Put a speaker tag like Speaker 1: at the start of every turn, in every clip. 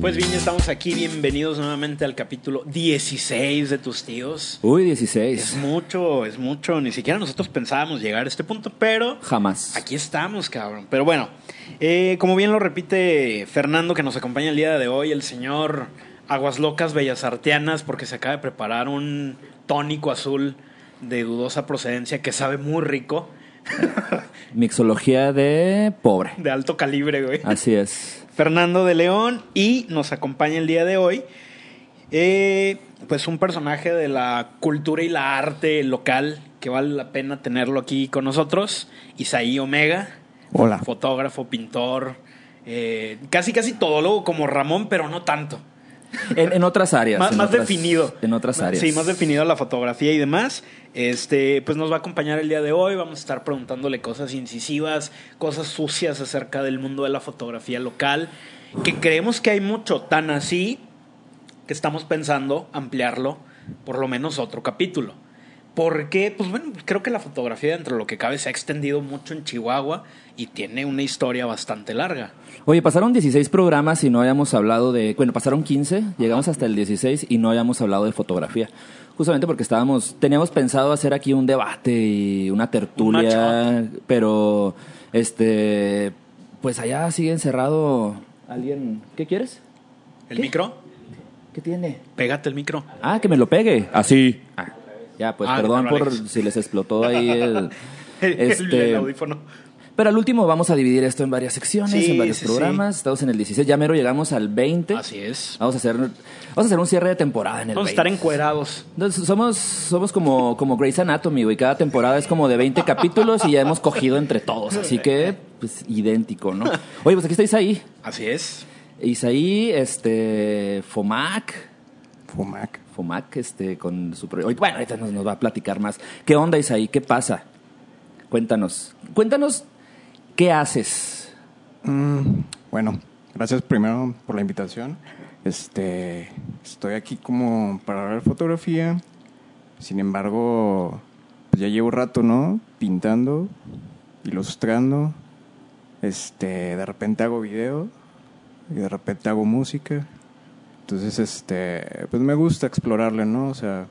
Speaker 1: Pues bien, ya estamos aquí. Bienvenidos nuevamente al capítulo 16 de tus tíos.
Speaker 2: Uy,
Speaker 1: Es
Speaker 2: 16.
Speaker 1: mucho, es mucho. Ni siquiera nosotros pensábamos llegar a este punto, pero
Speaker 2: Jamás.
Speaker 1: aquí estamos, cabrón. Pero bueno, eh, como bien lo repite Fernando, que nos acompaña el día de hoy, el señor Aguas Locas Bellas Arteanas, porque se acaba de preparar un tónico azul de dudosa procedencia que sabe muy rico,
Speaker 2: Mixología de pobre.
Speaker 1: de alto calibre, güey.
Speaker 2: Así es.
Speaker 1: Fernando de León y nos acompaña el día de hoy eh, pues un personaje de la cultura y la arte local que vale la pena tenerlo aquí con nosotros, Isaí Omega,
Speaker 3: Hola.
Speaker 1: fotógrafo, pintor, eh, casi casi todólogo como Ramón, pero no tanto.
Speaker 2: En, en otras áreas.
Speaker 1: Más,
Speaker 2: en
Speaker 1: más
Speaker 2: otras-
Speaker 1: definido.
Speaker 2: En otras áreas.
Speaker 1: Sí, más definido la fotografía y demás. Este, pues nos va a acompañar el día de hoy. Vamos a estar preguntándole cosas incisivas, cosas sucias acerca del mundo de la fotografía local. Que creemos que hay mucho, tan así que estamos pensando ampliarlo por lo menos otro capítulo. Porque, pues bueno, creo que la fotografía dentro de lo que cabe se ha extendido mucho en Chihuahua y tiene una historia bastante larga.
Speaker 2: Oye, pasaron 16 programas y no habíamos hablado de... Bueno, pasaron 15, llegamos hasta el 16 y no habíamos hablado de fotografía. Justamente porque estábamos... Teníamos pensado hacer aquí un debate y una tertulia, pero... Este... Pues allá sigue encerrado alguien... ¿Qué quieres?
Speaker 1: ¿El
Speaker 2: ¿Qué?
Speaker 1: micro?
Speaker 2: ¿Qué tiene?
Speaker 1: Pégate el micro.
Speaker 2: Ah, que me lo pegue. Así. Ah, ya, pues
Speaker 1: Ah,
Speaker 2: perdón
Speaker 1: no,
Speaker 2: por si les explotó ahí el... Este,
Speaker 1: el audífono.
Speaker 2: Pero al último vamos a dividir esto en varias secciones,
Speaker 1: Sí,
Speaker 2: en varios
Speaker 1: sí,
Speaker 2: programas. Estamos en el 16, ya mero llegamos al 20.
Speaker 1: Así es.
Speaker 2: Vamos a hacer vamos a hacer un cierre de temporada en el
Speaker 1: Vamos a
Speaker 2: 20.
Speaker 1: estar encuerados.
Speaker 2: Entonces, somos somos como como Grey's Anatomy, güey. Cada temporada es como de 20 capítulos y ya hemos cogido entre todos, así que pues idéntico, ¿no? Oye, pues aquí está Isaí.
Speaker 1: Así es.
Speaker 2: Isaí, este Fomac,
Speaker 3: Fumac.
Speaker 2: Fomac, este, con su pro- Oye, Bueno, ahorita nos, nos va a platicar más. ¿Qué onda, Isaí? ¿Qué pasa? Cuéntanos. Cuéntanos qué haces.
Speaker 3: Mm, bueno, gracias primero por la invitación. Este, estoy aquí como para ver fotografía. Sin embargo, pues ya llevo rato, ¿no? Pintando, ilustrando. Este, de repente hago video y de repente hago música. Entonces, este, pues me gusta explorarle, ¿no? O sea,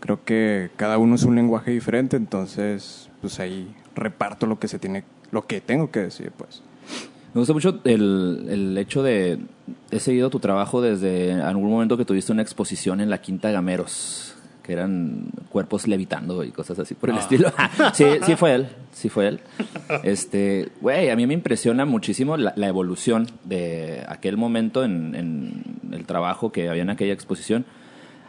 Speaker 3: creo que cada uno es un lenguaje diferente, entonces, pues ahí reparto lo que se tiene, lo que tengo que decir, pues.
Speaker 2: Me gusta mucho el, el hecho de... He seguido tu trabajo desde algún momento que tuviste una exposición en la Quinta Gameros, que eran cuerpos levitando y cosas así por el estilo. sí, sí fue él, sí fue él. Este, güey, a mí me impresiona muchísimo la, la evolución de aquel momento en, en el trabajo que había en aquella exposición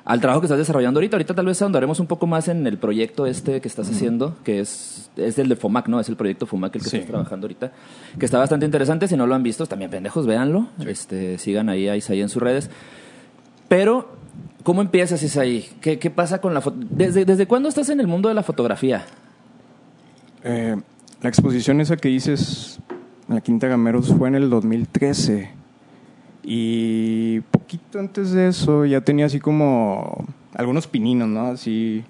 Speaker 2: al trabajo que estás desarrollando ahorita. Ahorita tal vez ahondaremos un poco más en el proyecto este que estás haciendo, que es, es el de FOMAC, ¿no? Es el proyecto FOMAC el que
Speaker 3: Sí.
Speaker 2: estás trabajando ahorita, que está bastante interesante. Si no lo han visto, también pendejos, véanlo. Este, sigan ahí a Isaí en sus redes. Pero, ¿cómo empiezas, Isaí? ¿Qué, qué pasa con la foto? ¿Desde, ¿Desde cuándo estás en el mundo de la fotografía?
Speaker 3: Eh, la exposición esa que dices en la Quinta Gameros fue en el 2013. Y poquito antes de eso ya tenía así como algunos pininos, ¿no? Así,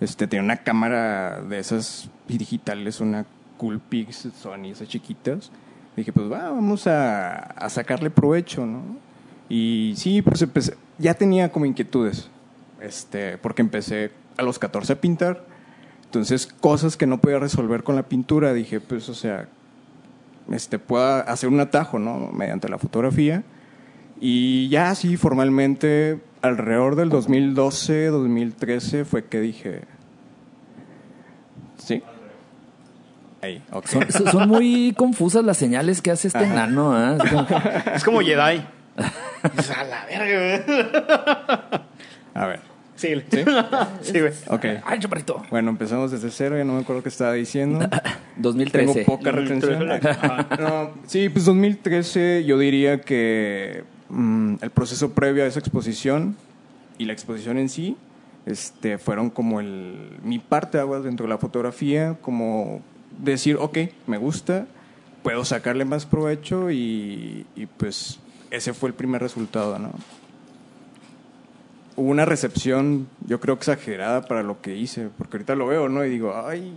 Speaker 3: este, tenía una cámara de esas digitales, una Coolpix Sony, esas chiquitas. Dije, pues va, vamos a, a sacarle provecho, ¿no? Y sí, pues empecé, ya tenía como inquietudes, este, porque empecé a los 14 a pintar. Entonces, cosas que no podía resolver con la pintura, dije, pues, o sea, este, pueda hacer un atajo, ¿no? Mediante la fotografía. Y ya así formalmente, alrededor del 2012, 2013, fue que dije, ¿sí? Ahí, ok.
Speaker 2: Son, son- son muy confusas las señales que hace este enano, ¿eh? Es como-
Speaker 1: Es como Jedi. Dices, a la verga, güey.
Speaker 3: A ver,
Speaker 1: Sí,
Speaker 3: ¿sí?
Speaker 1: sí, güey.
Speaker 3: Ok.
Speaker 2: ¡Ay, chaparrito!
Speaker 3: Bueno, empezamos desde cero, ya no me acuerdo qué estaba diciendo.
Speaker 2: 2013.
Speaker 3: Tengo poca retención. No, sí, pues 2013 yo diría que mm, el proceso previo a esa exposición y la exposición en sí este, fueron como el, mi parte aguas dentro de la fotografía, como decir, ok, me gusta, puedo sacarle más provecho y, y, pues ese fue el primer resultado, ¿no? hubo una recepción, yo creo exagerada para lo que hice, porque ahorita lo veo, ¿no? Y digo, ay,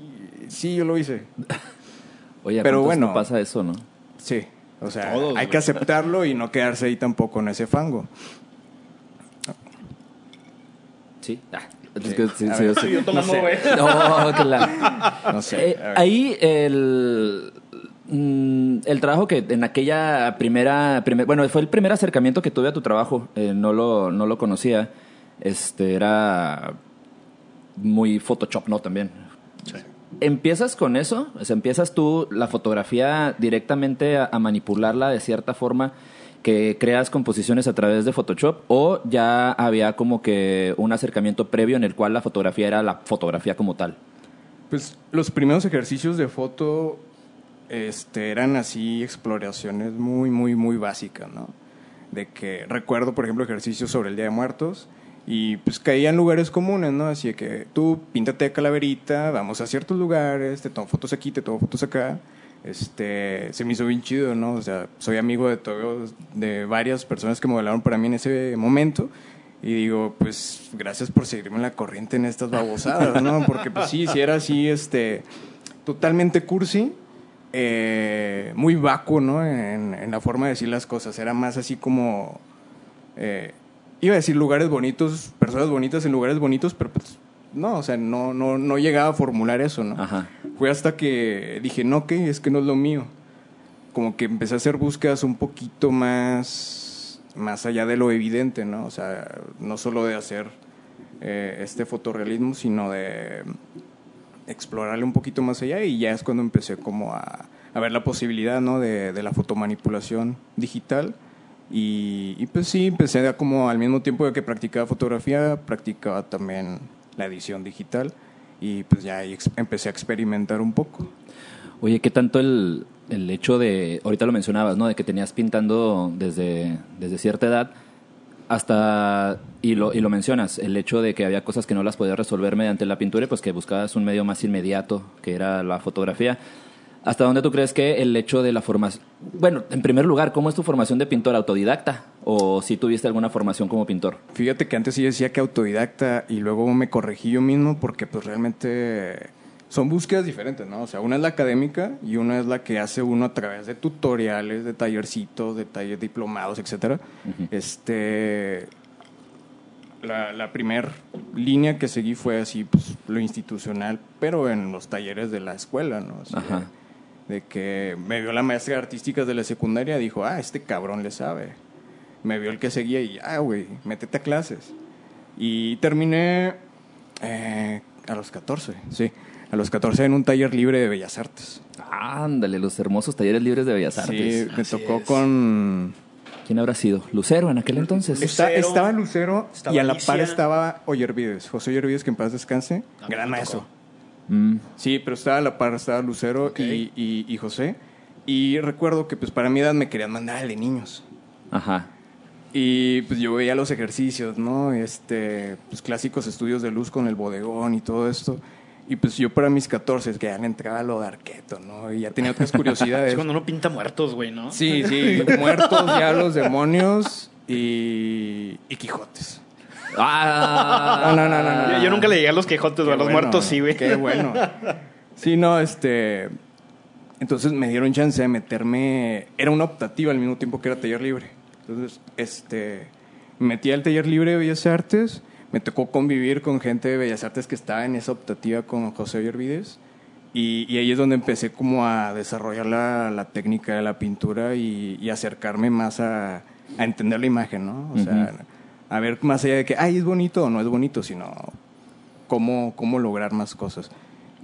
Speaker 3: sí, yo lo hice.
Speaker 2: Oye, ¿a
Speaker 3: Pero bueno.
Speaker 2: no pasa eso, ¿no?
Speaker 3: Sí, o sea,
Speaker 1: Todos,
Speaker 3: hay que aceptarlo y no quedarse ahí tampoco en ese fango.
Speaker 2: Sí. Ah, que sí, sí, sí.
Speaker 1: Yo tomando,
Speaker 3: sé.
Speaker 2: No, la-
Speaker 3: No sé.
Speaker 2: Eh, ahí el mm, el trabajo que en aquella primera, primer- bueno fue el primer acercamiento que tuve a tu trabajo eh, no lo no lo conocía este era muy Photoshop no también. Empiezas con eso o sea empiezas tú la fotografía directamente a, a manipularla de cierta forma que creas composiciones a través de Photoshop o ya había como que un acercamiento previo en el cual la fotografía era la fotografía como tal
Speaker 3: Pues los primeros ejercicios de foto este, eran así exploraciones muy, muy, muy básicas, ¿no? De que recuerdo, por ejemplo, ejercicios sobre el Día de Muertos y pues caía en lugares comunes, ¿no? Así que tú píntate de calaverita, vamos a ciertos lugares, te tomo fotos aquí, te tomo fotos acá. Este, se me hizo bien chido, ¿no? O sea, soy amigo de todos, de varias personas que modelaron para mí en ese momento. Y digo, pues gracias por seguirme la corriente en estas babosadas, ¿no? Porque pues sí, si era así, este, totalmente cursi, eh, muy vacuo, ¿no? En, en la forma de decir las cosas. Era más así como, eh, iba a decir lugares bonitos, personas bonitas en lugares bonitos, pero pues no, o sea, no, no, no llegaba a formular eso, ¿no?
Speaker 2: Ajá.
Speaker 3: Fue hasta que dije, no, que es que no es lo mío. Como que empecé a hacer búsquedas un poquito más, más allá de lo evidente, ¿no? O sea, no solo de hacer eh, este fotorrealismo, sino de explorarle un poquito más allá y ya es cuando empecé como a, a ver la posibilidad, ¿no? De, de la fotomanipulación digital. Y, y pues sí, empecé a como al mismo tiempo de que practicaba fotografía, practicaba también la edición digital y pues ya ahí empecé a experimentar un poco.
Speaker 2: Oye, ¿qué tanto el, el hecho de, ahorita lo mencionabas, ¿no? De que tenías pintando desde, desde cierta edad hasta, y lo, y lo mencionas, el hecho de que había cosas que no las podías resolver mediante la pintura pues que buscabas un medio más inmediato, que era la fotografía. ¿Hasta dónde tú crees que el hecho de la formación... Bueno, en primer lugar, ¿cómo es tu formación de pintor? ¿Autodidacta? ¿O si tuviste alguna formación como pintor?
Speaker 3: Fíjate que antes sí decía que autodidacta y luego me corregí yo mismo porque pues realmente son búsquedas diferentes, ¿no? O sea, una es la académica y una es la que hace uno a través de tutoriales, de tallercitos, de talleres diplomados, etcétera. Este la, la primer línea que seguí fue así, pues lo institucional, pero en los talleres de la escuela, ¿no? Así
Speaker 2: Ajá.
Speaker 3: De, que me vio la maestra de artísticas de la secundaria, dijo, ah, este cabrón le sabe. Me vio el que seguía y, ah, güey, métete a clases. Y terminé eh, a los 14, sí. A los 14 en un taller libre de Bellas Artes.
Speaker 2: Ándale, los hermosos talleres libres de Bellas Artes.
Speaker 3: Sí, me
Speaker 1: Así
Speaker 3: tocó
Speaker 1: es.
Speaker 3: con...
Speaker 2: ¿Quién habrá sido? Lucero en aquel entonces.
Speaker 3: Está- estaba Lucero
Speaker 1: estaba
Speaker 3: y a la
Speaker 1: Alicia.
Speaker 3: par estaba Oyervides. José Oyervides, que en paz descanse.
Speaker 1: A
Speaker 3: Gran maestro.
Speaker 2: Mm,
Speaker 3: Sí, pero estaba a la par, estaba Lucero
Speaker 1: Ok.
Speaker 3: y, y- y José. Y recuerdo que pues para mi edad me querían mandar al de niños.
Speaker 2: ajá.
Speaker 3: Y pues yo veía los ejercicios, ¿no? Este, pues clásicos estudios de luz con el bodegón y todo esto. Y pues yo para mis 14 es que ya le entraba lo de arqueto, ¿no? Y ya tenía otras curiosidades.
Speaker 1: Es cuando uno pinta muertos, güey, ¿no?
Speaker 3: Sí, sí, muertos ya los demonios y, y Quijotes.
Speaker 2: Ah,
Speaker 3: No, no, no, no, no.
Speaker 1: Yo, yo nunca le llegué a los Quijotes, güey. A los
Speaker 3: bueno,
Speaker 1: muertos sí, güey.
Speaker 3: Qué bueno. Sí, no, este. Entonces me dieron chance de meterme. Era una optativa al mismo tiempo que era taller libre. Entonces, este. Me metí al taller libre de Bellas Artes. Me tocó convivir con gente de Bellas Artes que estaba en esa optativa con José Ollervides. Y, y ahí es donde empecé como a desarrollar la, la técnica de la pintura y, y acercarme más a, a entender la imagen, ¿no? O sea, a ver más allá de que, ay, es bonito o no es bonito, sino cómo, cómo lograr más cosas.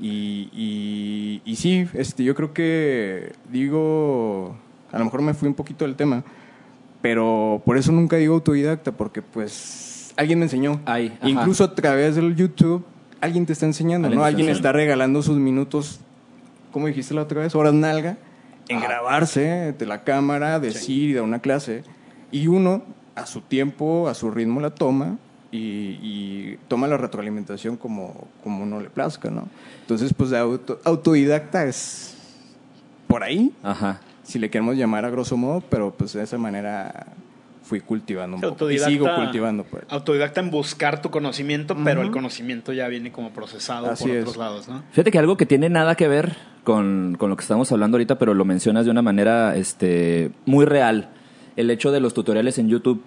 Speaker 3: Y, y, y sí, este, yo creo que digo, a lo mejor me fui un poquito del tema, pero por eso nunca digo autodidacta, porque pues alguien me enseñó. Incluso a través del YouTube, alguien te está enseñando, ¿no? Alguien está regalando sus minutos, como dijiste la otra vez, horas nalga, en
Speaker 1: Ah.
Speaker 3: grabarse de la cámara, decir y dar una clase. Y uno, a su tiempo, a su ritmo, la toma y, y toma la retroalimentación como, como uno le plazca, ¿no? Entonces, pues, auto- autodidacta es por ahí,
Speaker 2: Ajá.
Speaker 3: si le queremos llamar a grosso modo, pero pues de esa manera fui cultivando un poco. Y sigo cultivando, pues.
Speaker 1: Autodidacta en buscar tu conocimiento, pero el conocimiento ya viene como procesado
Speaker 3: Así
Speaker 1: por
Speaker 3: es.
Speaker 1: otros lados, ¿no?
Speaker 2: Fíjate que algo que tiene nada que ver con, con lo que estamos hablando ahorita, pero lo mencionas de una manera este, muy real. El hecho de los tutoriales en YouTube.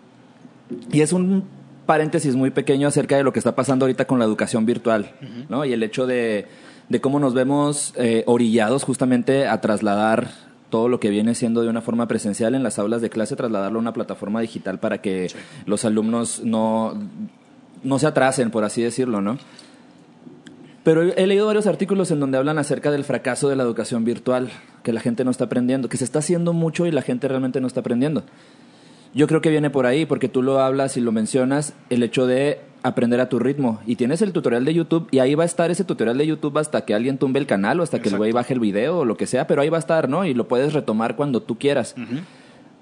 Speaker 2: Y es un paréntesis muy pequeño acerca de lo que está pasando ahorita con la educación virtual, ¿no? Y el hecho de, de cómo nos vemos eh, orillados justamente a trasladar todo lo que viene siendo de una forma presencial en las aulas de clase, trasladarlo a una plataforma digital para que los alumnos no, no se atrasen, por así decirlo, ¿no? Pero he he leído varios artículos en donde hablan acerca del fracaso de la educación virtual, que la gente no está aprendiendo, que se está haciendo mucho y la gente realmente no está aprendiendo. Yo creo que viene por ahí, porque tú lo hablas y lo mencionas, el hecho de aprender a tu ritmo. Y tienes el tutorial de YouTube y ahí va a estar ese tutorial de YouTube hasta que alguien tumbe el canal o hasta que el güey baje el video o lo que sea, pero ahí va a estar, ¿no? Y lo puedes retomar cuando tú quieras.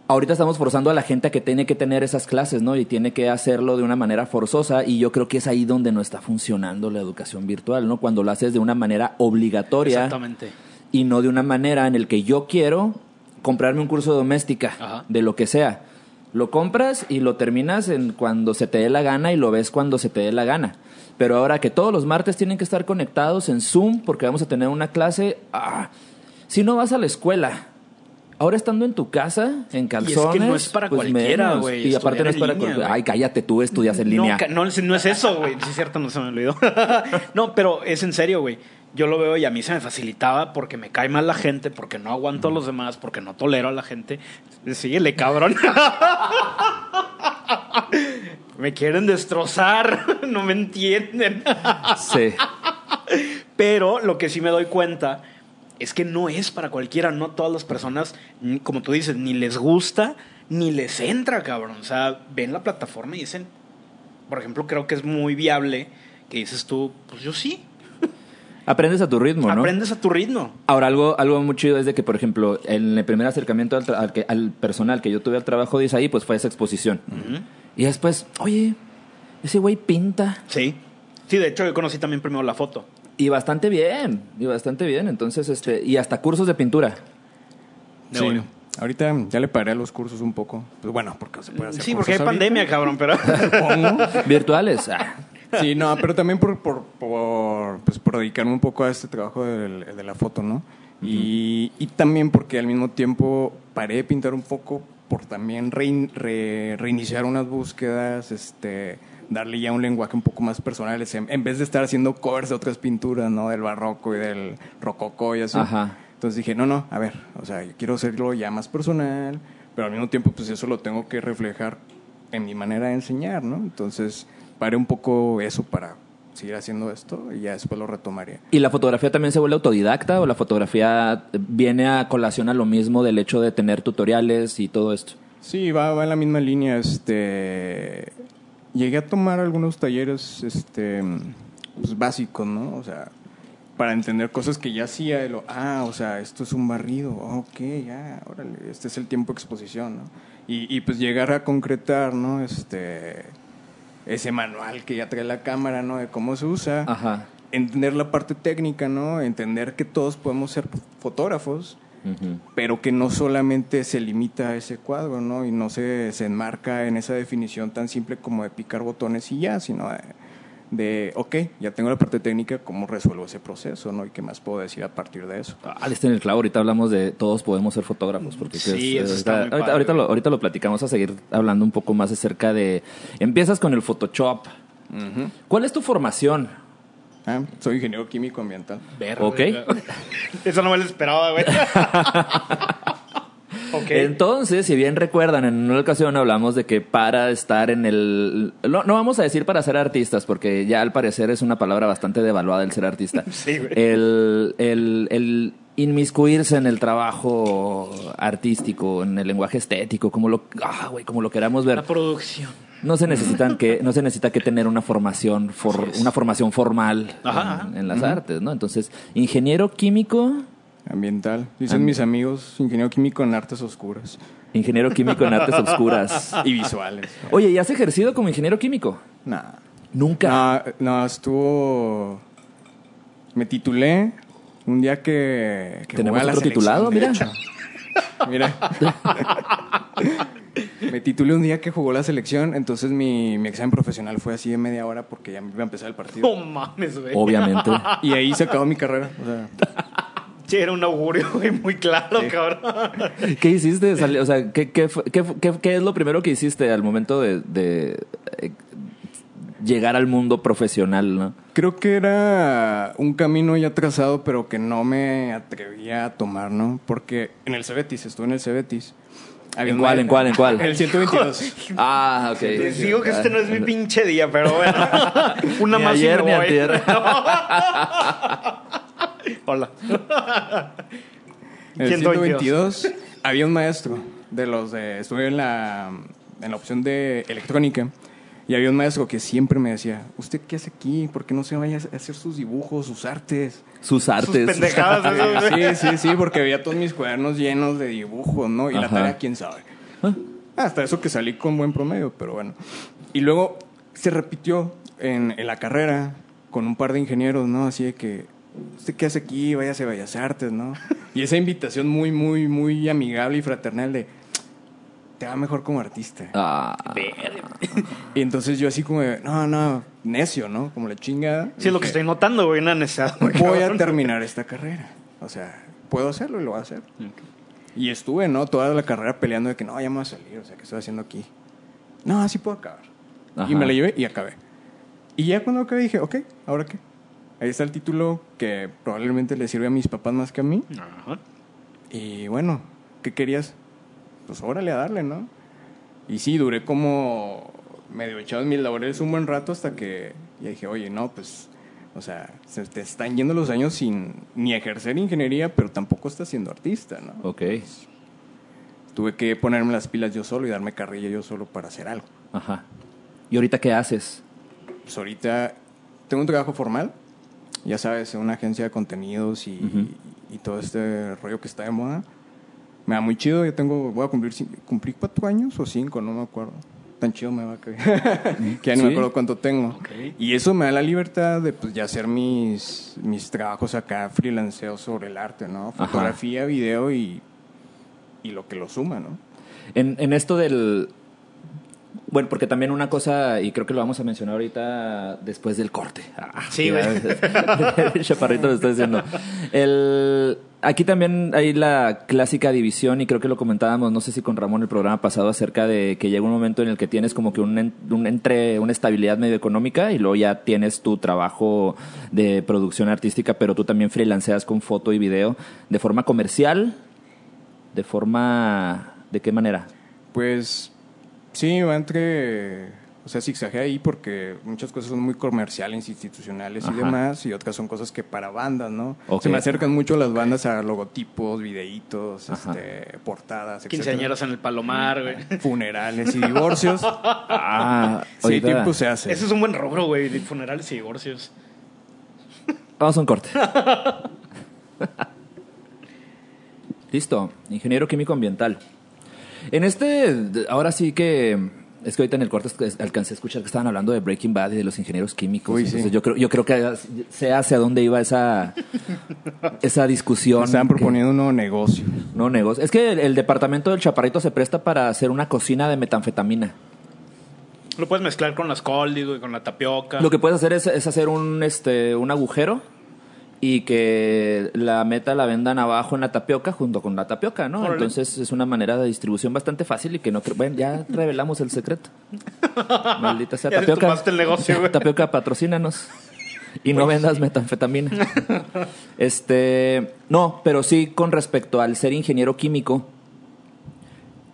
Speaker 2: Ahorita estamos forzando a la gente a que tiene que tener esas clases, ¿no? Y tiene que hacerlo de una manera forzosa y yo creo que es ahí donde no está funcionando la educación virtual, ¿no? Cuando lo haces de una manera obligatoria
Speaker 1: Exactamente.
Speaker 2: y no de una manera en el que yo quiero comprarme un curso de doméstica,
Speaker 1: Ajá.
Speaker 2: de lo que sea. Lo compras y lo terminas en cuando se te dé la gana y lo ves cuando se te dé la gana. Pero ahora que todos los martes tienen que estar conectados en Zoom porque vamos a tener una clase, ah, si no vas a la escuela, ahora estando en tu casa, en calzones,
Speaker 1: no es para
Speaker 2: pues
Speaker 1: cualquiera, güey,
Speaker 2: Y aparte no es para cualquiera. Ay, cállate, tú estudias en línea.
Speaker 1: No, no es eso, güey. Sí, es cierto, no se me olvidó. no, pero es en serio, güey. Yo lo veo y a mí se me facilitaba porque me cae mal la gente, porque no aguanto a los demás, porque no tolero a la gente. Síguele, cabrón. me quieren destrozar, no me entienden.
Speaker 2: Sí.
Speaker 1: Pero lo que sí me doy cuenta es que no es para cualquiera, no todas las personas, como tú dices, ni les gusta, ni les entra, cabrón. O sea, ven la plataforma y dicen, por ejemplo, creo que es muy viable que dices tú, pues yo sí,
Speaker 2: Aprendes a tu ritmo, ¿no?
Speaker 1: aprendes a tu ritmo.
Speaker 2: Ahora, algo, algo muy chido es de que, por ejemplo, en el primer acercamiento al, al, que- al personal que yo tuve al trabajo de Isaí, pues fue esa exposición. Y después, oye, ese güey pinta.
Speaker 1: Sí. Sí, de hecho yo conocí también primero la foto.
Speaker 2: Y bastante bien, y bastante bien. Entonces, este, y hasta cursos de pintura.
Speaker 1: De
Speaker 3: Sí.
Speaker 1: oro.
Speaker 3: Ahorita ya le paré a los cursos un poco. Pues bueno, porque se puede hacer
Speaker 1: Sí, porque hay
Speaker 3: ahorita,
Speaker 1: pandemia, cabrón, pero...
Speaker 2: Virtuales. ah.
Speaker 3: Sí, no, pero también por, por, por, pues, por dedicarme un poco a este trabajo de la foto, ¿no? y, y también porque al mismo tiempo paré de pintar un poco por también rein- re- reiniciar unas búsquedas, este darle ya un lenguaje un poco más personal, en vez de estar haciendo covers de otras pinturas, ¿no? Del barroco y del rococó y así.
Speaker 2: Ajá.
Speaker 3: Entonces dije, no, no, a ver, o sea, yo quiero hacerlo ya más personal, pero al mismo tiempo pues eso lo tengo que reflejar en mi manera de enseñar, ¿no? Entonces paré un poco eso para seguir haciendo esto y ya después lo retomaría.
Speaker 2: ¿Y la fotografía también se vuelve autodidacta o la fotografía viene a colación a lo mismo del hecho de tener tutoriales y todo esto?
Speaker 3: Sí, va, va en la misma línea. Este, llegué a tomar algunos talleres este, pues, básicos, ¿no? O sea, para entender cosas que ya hacía. de lo, ah, o sea, esto es un barrido. Ok, ya, órale, este es el tiempo de exposición, ¿no? Y, y pues llegar a concretar, ¿no? Este, ese manual que ya trae la cámara, ¿no? De cómo se usa
Speaker 2: Ajá.
Speaker 3: entender la parte técnica, ¿no? Entender que todos podemos ser fotógrafos, pero que no solamente se limita a ese cuadro, ¿no? Y no se, se enmarca en esa definición tan simple como de picar botones y ya, sino de, de, ok, ya tengo la parte técnica, ¿cómo resuelvo ese proceso, ¿no? Y qué más puedo decir a partir de eso.
Speaker 2: Ah, está en el clavo. Ahorita hablamos de todos podemos ser fotógrafos. Porque
Speaker 1: Sí,
Speaker 2: es-
Speaker 1: eso está
Speaker 2: ahorita,
Speaker 1: muy
Speaker 2: ahorita,
Speaker 1: padre,
Speaker 2: ahorita lo,
Speaker 1: güey.
Speaker 2: ahorita lo platicamos a seguir hablando un poco más acerca de. Empiezas con el Photoshop. ¿Cuál es tu formación?
Speaker 3: Ah, soy ingeniero químico ambiental.
Speaker 1: Verga,
Speaker 2: Ok.
Speaker 1: Eso no me lo esperaba, güey.
Speaker 2: Entonces, si bien recuerdan, en una ocasión hablamos de que para estar en el... No, no vamos a decir para ser artistas, porque ya al parecer es una palabra bastante devaluada el ser artista.
Speaker 1: Sí, güey.
Speaker 2: El, el, el inmiscuirse en el trabajo artístico, en el lenguaje estético, como lo, ah, güey, como lo queramos ver.
Speaker 1: La producción.
Speaker 2: No se necesitan que no se necesita que tener una formación for- una formación formal
Speaker 1: Ajá,
Speaker 2: en,
Speaker 1: ajá.
Speaker 2: en las artes, ¿no? Entonces, ingeniero químico,
Speaker 3: Ambiental. Dicen mis amigos, ingeniero químico en artes oscuras
Speaker 2: ingeniero químico en artes oscuras.
Speaker 3: y visuales.
Speaker 2: Oye, ¿y has ejercido como ingeniero químico?
Speaker 3: Nah.
Speaker 2: Nunca.
Speaker 3: No, no, estuvo. Me titulé un día que. que
Speaker 2: Tenemos otro titulado, mira.
Speaker 3: Mira. me titulé un día que jugó la selección, entonces mi, mi examen profesional fue así de media hora porque ya iba a empezar el partido.
Speaker 1: No mames, güey.
Speaker 2: Obviamente.
Speaker 3: Y ahí se acabó mi carrera. O sea,
Speaker 1: Sí, era un augurio, güey, muy claro, cabrón.
Speaker 2: ¿Qué hiciste? O sea, ¿qué, qué, fue- qué, qué- qué es lo primero que hiciste al momento de, de, eh, llegar al mundo profesional, no?
Speaker 3: creo que era un camino ya trazado, pero que no me atrevía a tomar, ¿no? Porque en el Cebetis, estuve en el Cebetis. Había
Speaker 2: ¿En cuál, en cuál, en cuál?
Speaker 3: El 122.
Speaker 2: Ah, ok.
Speaker 1: Les digo que este no es mi pinche día, pero bueno. Una
Speaker 2: Ni
Speaker 1: más
Speaker 2: ayer
Speaker 1: y me voy. Hola.
Speaker 3: En el
Speaker 1: 122.
Speaker 3: 122 había un maestro de los de estuve en la en la opción de electrónica y había un maestro que siempre me decía, "¿Usted qué hace aquí? ¿Por qué no se vaya a hacer sus dibujos, sus artes?"
Speaker 2: Sus
Speaker 1: Sus
Speaker 2: artes.
Speaker 1: pendejadas. esas, güey.
Speaker 3: Sí, sí, sí, porque veía todos mis cuadernos llenos de dibujos, ¿no? Y la tarea, quién sabe. Hasta eso que salí con buen promedio, pero bueno. Y luego se repitió en, en la carrera con un par de ingenieros, ¿no? Así de que, ¿usted qué hace aquí? Váyase a Bellas Artes, ¿no? Y esa invitación muy, muy, muy amigable y fraternal de, te va mejor como artista.
Speaker 2: Ah,
Speaker 3: Y entonces yo así como, de, no, no, necio, ¿no? Como la chingada.
Speaker 1: Sí, es lo que estoy notando, güey, una necesidad. muy
Speaker 3: voy a
Speaker 1: cabrón.
Speaker 3: terminar esta carrera. O sea, puedo hacerlo y lo voy a hacer. Y estuve, ¿no? Toda la carrera peleando de que no, ya me voy a salir, o sea, ¿qué estoy haciendo aquí? No, así puedo acabar.
Speaker 2: Ajá.
Speaker 3: Y me la llevé y acabé. Y ya cuando acabé dije, ok, ¿ahora qué? Ahí está el título que probablemente le sirve a mis papás más que a mí.
Speaker 1: Ajá.
Speaker 3: Y bueno, ¿qué querías? Pues órale a darle, ¿no? Y sí, duré como medio echado en mis laureles un buen rato hasta que ya dije, oye, no, pues, o sea, se te están yendo los años sin ni ejercer ingeniería, pero tampoco estás siendo artista, ¿no?
Speaker 2: ok.
Speaker 3: Tuve que ponerme las pilas yo solo y darme carrilla yo solo para hacer algo.
Speaker 2: Ajá. ¿Y ahorita qué haces?
Speaker 3: Pues ahorita tengo un trabajo formal, ya sabes, una agencia de contenidos y, todo este rollo que está de moda. Me da muy chido, yo tengo, voy a cumplir, cumplir cuatro años o cinco, no me acuerdo. Tan chido me va que, que ya no
Speaker 2: Sí.
Speaker 3: me acuerdo cuánto tengo. Y eso me da la libertad de pues, ya hacer mis, mis trabajos acá, freelanceo sobre el arte, ¿no?
Speaker 2: Ajá.
Speaker 3: Fotografía, video y, y lo que lo suma, ¿no?
Speaker 2: En, en esto del... Bueno, porque también una cosa, y creo que lo vamos a mencionar ahorita después del corte. Ah,
Speaker 1: Sí,
Speaker 2: ya, el chaparrito lo está diciendo. El, aquí también hay la clásica división, y creo que lo comentábamos, no sé si con Ramón el programa pasado, acerca de que llega un momento en el que tienes como que un entre, una estabilidad medio económica y luego ya tienes tu trabajo de producción artística, pero tú también freelanceas con foto y video de forma comercial, de forma... ¿De qué manera?
Speaker 3: Pues sí, va entre. O sea, zigzaguea ahí porque muchas cosas son muy comerciales, institucionales y demás, y otras son cosas que para bandas, ¿no? Se me acercan mucho las bandas a logotipos, videitos, este, portadas, etcétera.
Speaker 1: Quinceañeras en el Palomar, güey.
Speaker 3: Funerales y divorcios.
Speaker 2: Ah,
Speaker 3: sí,
Speaker 2: ahorita-
Speaker 3: tiempo se hace.
Speaker 1: Ese es un buen rubro, güey, de funerales y divorcios.
Speaker 2: Vamos a un corte. Listo, ingeniero químico ambiental. En este, ahora sí que es que ahorita en el corte es- alcancé a escuchar que estaban hablando de Breaking Bad y de los ingenieros químicos.
Speaker 3: Uy,
Speaker 2: Entonces
Speaker 3: sí.
Speaker 2: yo creo, yo creo que sé hacia dónde iba esa esa discusión.
Speaker 3: Estaban
Speaker 2: que-
Speaker 3: proponiendo un nuevo negocio.
Speaker 2: no negocio. Es que el, el departamento del Chaparrito se presta para hacer una cocina de metanfetamina.
Speaker 1: Lo puedes mezclar con las coldis, güey, con la tapioca.
Speaker 2: Lo que puedes hacer es, es hacer un, este, un agujero y que la meta la vendan abajo en la tapioca junto con la tapioca, ¿no?
Speaker 1: Órale.
Speaker 2: Entonces es una manera de distribución bastante fácil y que no creo... Bueno, ya revelamos el secreto. Maldita sea
Speaker 1: Ya
Speaker 2: tapioca.
Speaker 1: el negocio, güey.
Speaker 2: Tapioca, patrocínanos. Y no vendas metanfetamina. Este, no, pero sí con respecto al ser ingeniero químico,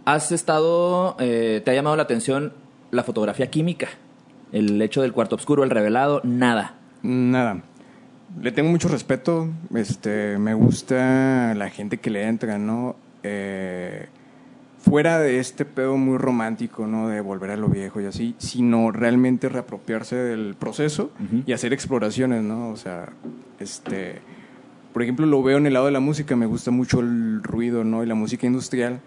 Speaker 2: has estado, eh, te ha llamado la atención la fotografía química, el hecho del cuarto oscuro, el revelado, nada.
Speaker 3: Nada. Le tengo mucho respeto. Este, me gusta la gente que le entra, ¿no? Eh, fuera de este pedo muy romántico, ¿no? De volver a lo viejo y así, sino realmente reapropiarse del proceso y hacer exploraciones, ¿no? O sea, este, por ejemplo, lo veo en el lado de la música, me gusta mucho el ruido, ¿no? Y la música industrial.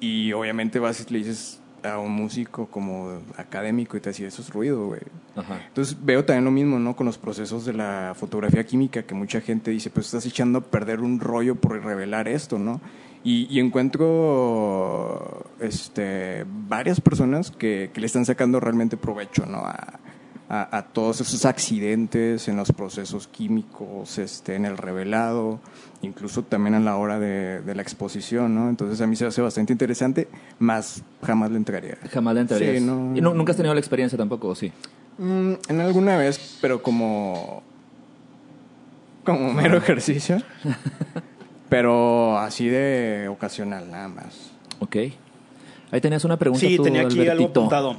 Speaker 3: Y obviamente vas y le dices a un músico como académico y te dice, eso es ruido, güey.
Speaker 2: Ajá.
Speaker 3: Entonces veo también lo mismo, ¿no? Con los procesos de la fotografía química, que mucha gente dice, pues estás echando a perder un rollo por revelar esto, ¿no? Y, y encuentro este, varias personas que, que le están sacando realmente provecho ¿no? a, a, a todos esos accidentes en los procesos químicos, este, en el revelado, incluso también a la hora de, de la exposición, ¿no? Entonces a mí se hace bastante interesante, más jamás le entraría.
Speaker 2: Jamás le entrarías.
Speaker 3: Sí, no.
Speaker 2: ¿Y nu- nunca has tenido la experiencia tampoco, ¿o sí?
Speaker 3: Mm, en alguna vez, pero como como mero ejercicio, pero así de ocasional nada más.
Speaker 2: Ok. Ahí tenías una pregunta
Speaker 1: Sí,
Speaker 2: tú,
Speaker 1: tenía aquí algo apuntado.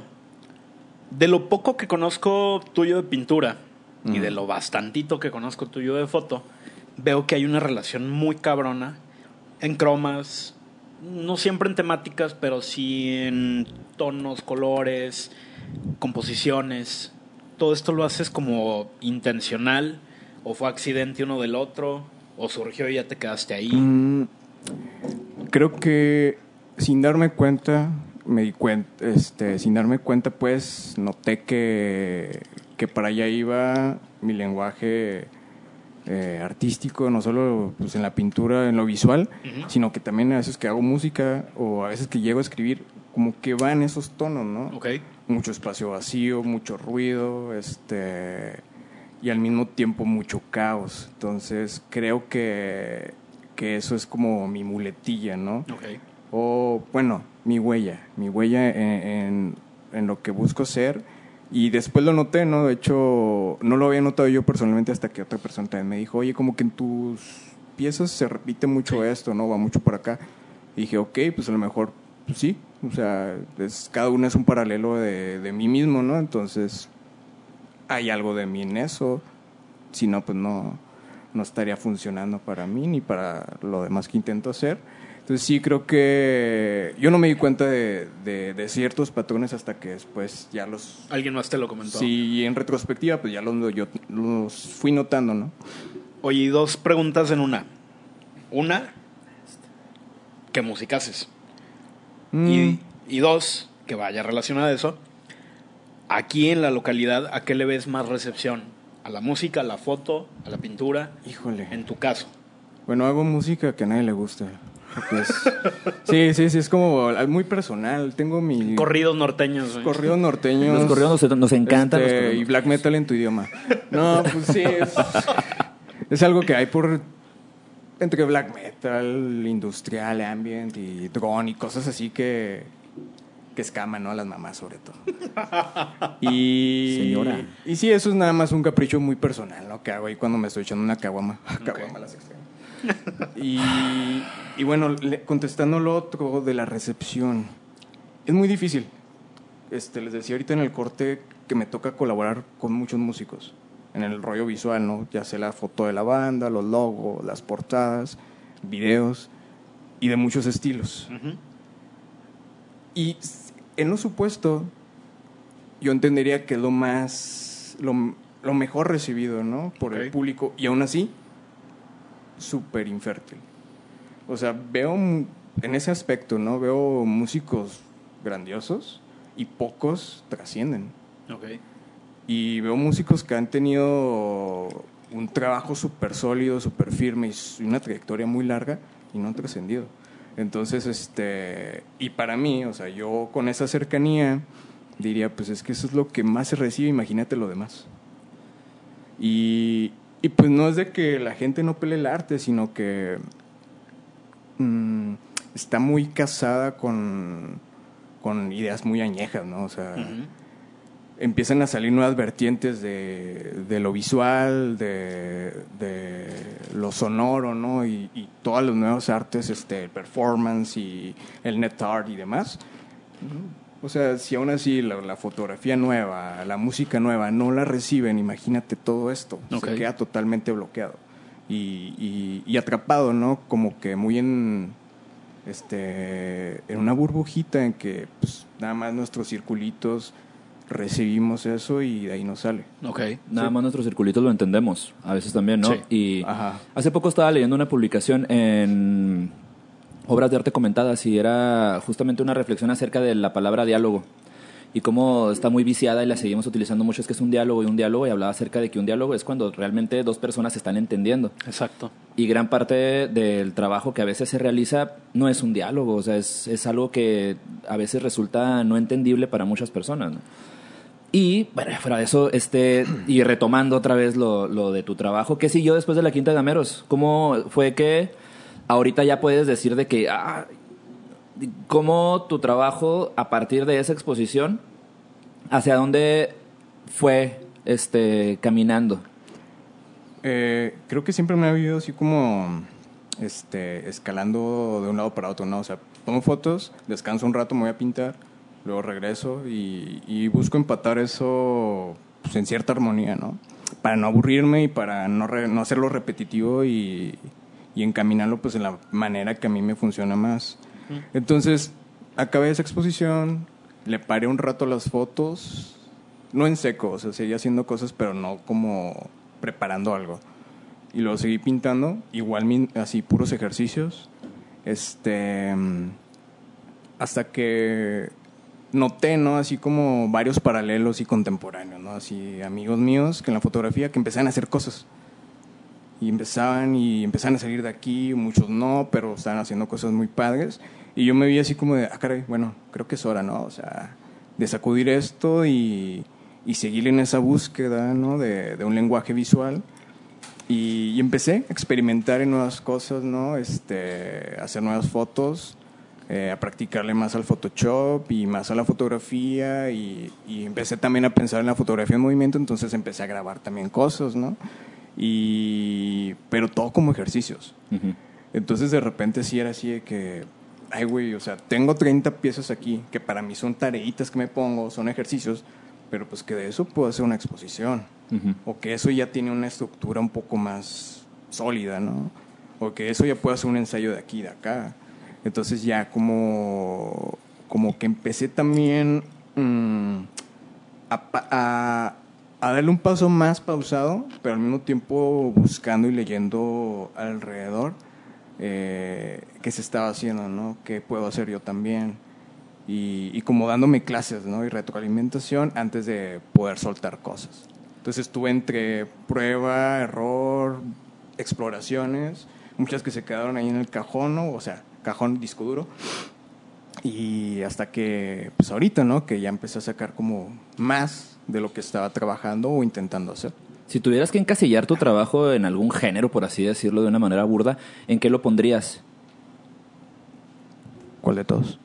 Speaker 1: De lo poco que conozco tuyo de pintura y de lo bastantito que conozco tuyo de foto, veo que hay una relación muy cabrona en cromas, no siempre en temáticas, pero sí en tonos, colores, composiciones. Todo esto lo haces como intencional, o fue accidente uno del otro, o surgió y ya te quedaste ahí.
Speaker 3: Mm, creo que sin darme cuenta, me di cuenta, este, sin darme cuenta, pues noté que, que para allá iba mi lenguaje eh, artístico, no solo pues, en la pintura, en lo visual, sino que también a veces que hago música o a veces que llego a escribir, como que va en esos tonos, ¿no?
Speaker 1: Ok.
Speaker 3: mucho espacio vacío, mucho ruido, este y al mismo tiempo mucho caos. Entonces creo que, que eso es como mi muletilla, ¿no?
Speaker 1: Ok.
Speaker 3: O bueno, mi huella, mi huella en, en, en lo que busco ser. Y después lo noté, ¿no? De hecho, no lo había notado yo personalmente hasta que otra persona también me dijo, oye, como que en tus piezas se repite mucho esto, ¿no? Va mucho por acá. Y dije, ok, pues a lo mejor, pues sí. O sea, es, cada uno es un paralelo de, de mí mismo, ¿no? Entonces, hay algo de mí en eso. Si no, pues no, no estaría funcionando para mí ni para lo demás que intento hacer. Entonces sí creo que yo no me di cuenta de, de- de ciertos patrones hasta que después ya los...
Speaker 1: Alguien más te lo comentó.
Speaker 3: Sí, en retrospectiva pues ya los, yo los fui notando, ¿no?
Speaker 1: Oye, y dos preguntas en una. Una, ¿qué música haces?
Speaker 3: Mm,
Speaker 1: Y, y dos, que vaya relacionada a eso. Aquí en la localidad, ¿a qué le ves más recepción? ¿A la música, a la foto, a la pintura?
Speaker 3: híjole.
Speaker 1: En tu caso.
Speaker 3: Bueno, hago música que a nadie le gusta. Porque es- sí, sí, sí, es como muy personal. Tengo mi...
Speaker 1: Corridos norteños. güey.
Speaker 3: Corridos norteños.
Speaker 2: Los corridos nos, nos encantan.
Speaker 3: Este,
Speaker 2: los
Speaker 3: y black metal en tu idioma. No, pues sí, es, es algo que hay por entre black metal, industrial, ambient y drone y cosas así que que escaman, ¿no? A las mamás sobre todo. Y
Speaker 2: Señora.
Speaker 3: Y sí, eso es nada más un capricho muy personal, ¿no? Que hago ahí cuando me estoy echando una caguama. Caguama las extraño. Y, y bueno, contestando lo otro de la recepción, es muy difícil. Este, les decía ahorita en el corte que me toca colaborar con muchos músicos en el rollo visual, ¿no? Ya sea la foto de la banda, los logos, las portadas, videos y de muchos estilos. Y en lo supuesto, yo entendería que lo más, lo, lo mejor recibido, ¿no? Por el público. Y aún así, súper infértil. O sea, veo en ese aspecto, ¿no? Veo músicos grandiosos y pocos trascienden.
Speaker 1: Ok.
Speaker 3: Y veo músicos que han tenido un trabajo súper sólido, súper firme y una trayectoria muy larga y no han trascendido. Entonces, este, y para mí, o sea, yo con esa cercanía diría, pues es que eso es lo que más se recibe, imagínate lo demás. Y, y pues no es de que la gente no pele el arte, sino que mm, está muy casada con, con ideas muy añejas, ¿no? O sea, empiezan a salir nuevas vertientes de, de lo visual, de, de lo sonoro, ¿no? Y, y todas las nuevas artes, este, el performance y el net art y demás. O sea, si aún así la, la fotografía nueva, la música nueva no la reciben, imagínate todo esto. Se queda totalmente bloqueado y, y- y atrapado, ¿no? Como que muy en este en una burbujita en que pues, nada más nuestros circulitos recibimos eso y de ahí nos sale.
Speaker 1: Ok.
Speaker 2: Nada
Speaker 3: Sí.
Speaker 2: más nuestros circulitos lo entendemos, a veces también, ¿no?
Speaker 1: Sí.
Speaker 2: Y
Speaker 3: Ajá.
Speaker 2: hace poco estaba leyendo una publicación en Obras de Arte Comentadas y era justamente una reflexión acerca de la palabra diálogo. y cómo está muy viciada y la seguimos utilizando mucho, es que es un diálogo y un diálogo, y hablaba acerca de que un diálogo es cuando realmente dos personas se están entendiendo.
Speaker 1: Exacto.
Speaker 2: Y gran parte del trabajo que a veces se realiza no es un diálogo, o sea, es, es algo que a veces resulta no entendible para muchas personas. ¿no? Y, bueno, fuera de eso, este, y retomando otra vez lo, lo de tu trabajo, ¿qué siguió después de la Quinta de Gameros? ¿Cómo fue que ahorita ya puedes decir de que, ah, cómo tu trabajo a partir de esa exposición, hacia dónde fue este, caminando?
Speaker 3: Eh, creo que siempre me ha habido así como este, escalando de un lado para otro, ¿no? O sea, tomo fotos, descanso un rato, me voy a pintar, luego regreso y, busco empatar eso pues, en cierta armonía, ¿no? Para no aburrirme y para no, no hacerlo repetitivo y, y encaminarlo pues en la manera que a mí me funciona más. Entonces, acabé esa exposición, le paré un rato las fotos, no en seco, o sea, seguía haciendo cosas, pero no como preparando algo. Y luego seguí pintando, igual así puros ejercicios. Este hasta que noté, ¿no? Así como varios paralelos y contemporáneos, ¿no? Así amigos míos que en la fotografía que empezaban a hacer cosas. Y empezaban y empezaban a salir de aquí, muchos no, pero estaban haciendo cosas muy padres. Y yo me vi así como de, ah, caray, bueno, creo que es hora, ¿no? O sea, de sacudir esto y, y seguir en esa búsqueda, ¿no? De, de un lenguaje visual. Y, y empecé a experimentar en nuevas cosas, ¿no? Este, hacer nuevas fotos, eh, a practicarle más al Photoshop y más a la fotografía. Y, y empecé también a pensar en la fotografía en movimiento, entonces empecé a grabar también cosas, ¿no? Y, pero todo como ejercicios.
Speaker 2: Ujú.
Speaker 3: Entonces de repente sí era así de que, ay güey, o sea, tengo 30 piezas aquí, que para mí son tareitas que me pongo, son ejercicios, pero pues que de eso puedo hacer una exposición.
Speaker 2: Ujú.
Speaker 3: O que eso ya tiene una estructura un poco más sólida, ¿no? O que eso ya puede hacer un ensayo de aquí y de acá. Entonces ya como, como que empecé también mm, a, a- a darle un paso más pausado, pero al mismo tiempo buscando y leyendo alrededor eh, qué se estaba haciendo, ¿no? ¿Qué puedo hacer yo también? Y, y como dándome clases, ¿no? Y retroalimentación antes de poder soltar cosas. Entonces estuve entre prueba, error, exploraciones, muchas que se quedaron ahí en el cajón, ¿no? O sea, cajón disco duro. Y hasta que, pues ahorita, ¿no? Que ya empecé a sacar como más de lo que estaba trabajando o intentando hacer.
Speaker 2: Si tuvieras que encasillar tu trabajo en algún género, por así decirlo de una manera burda, ¿en qué lo pondrías?
Speaker 3: ¿Cuál de todos?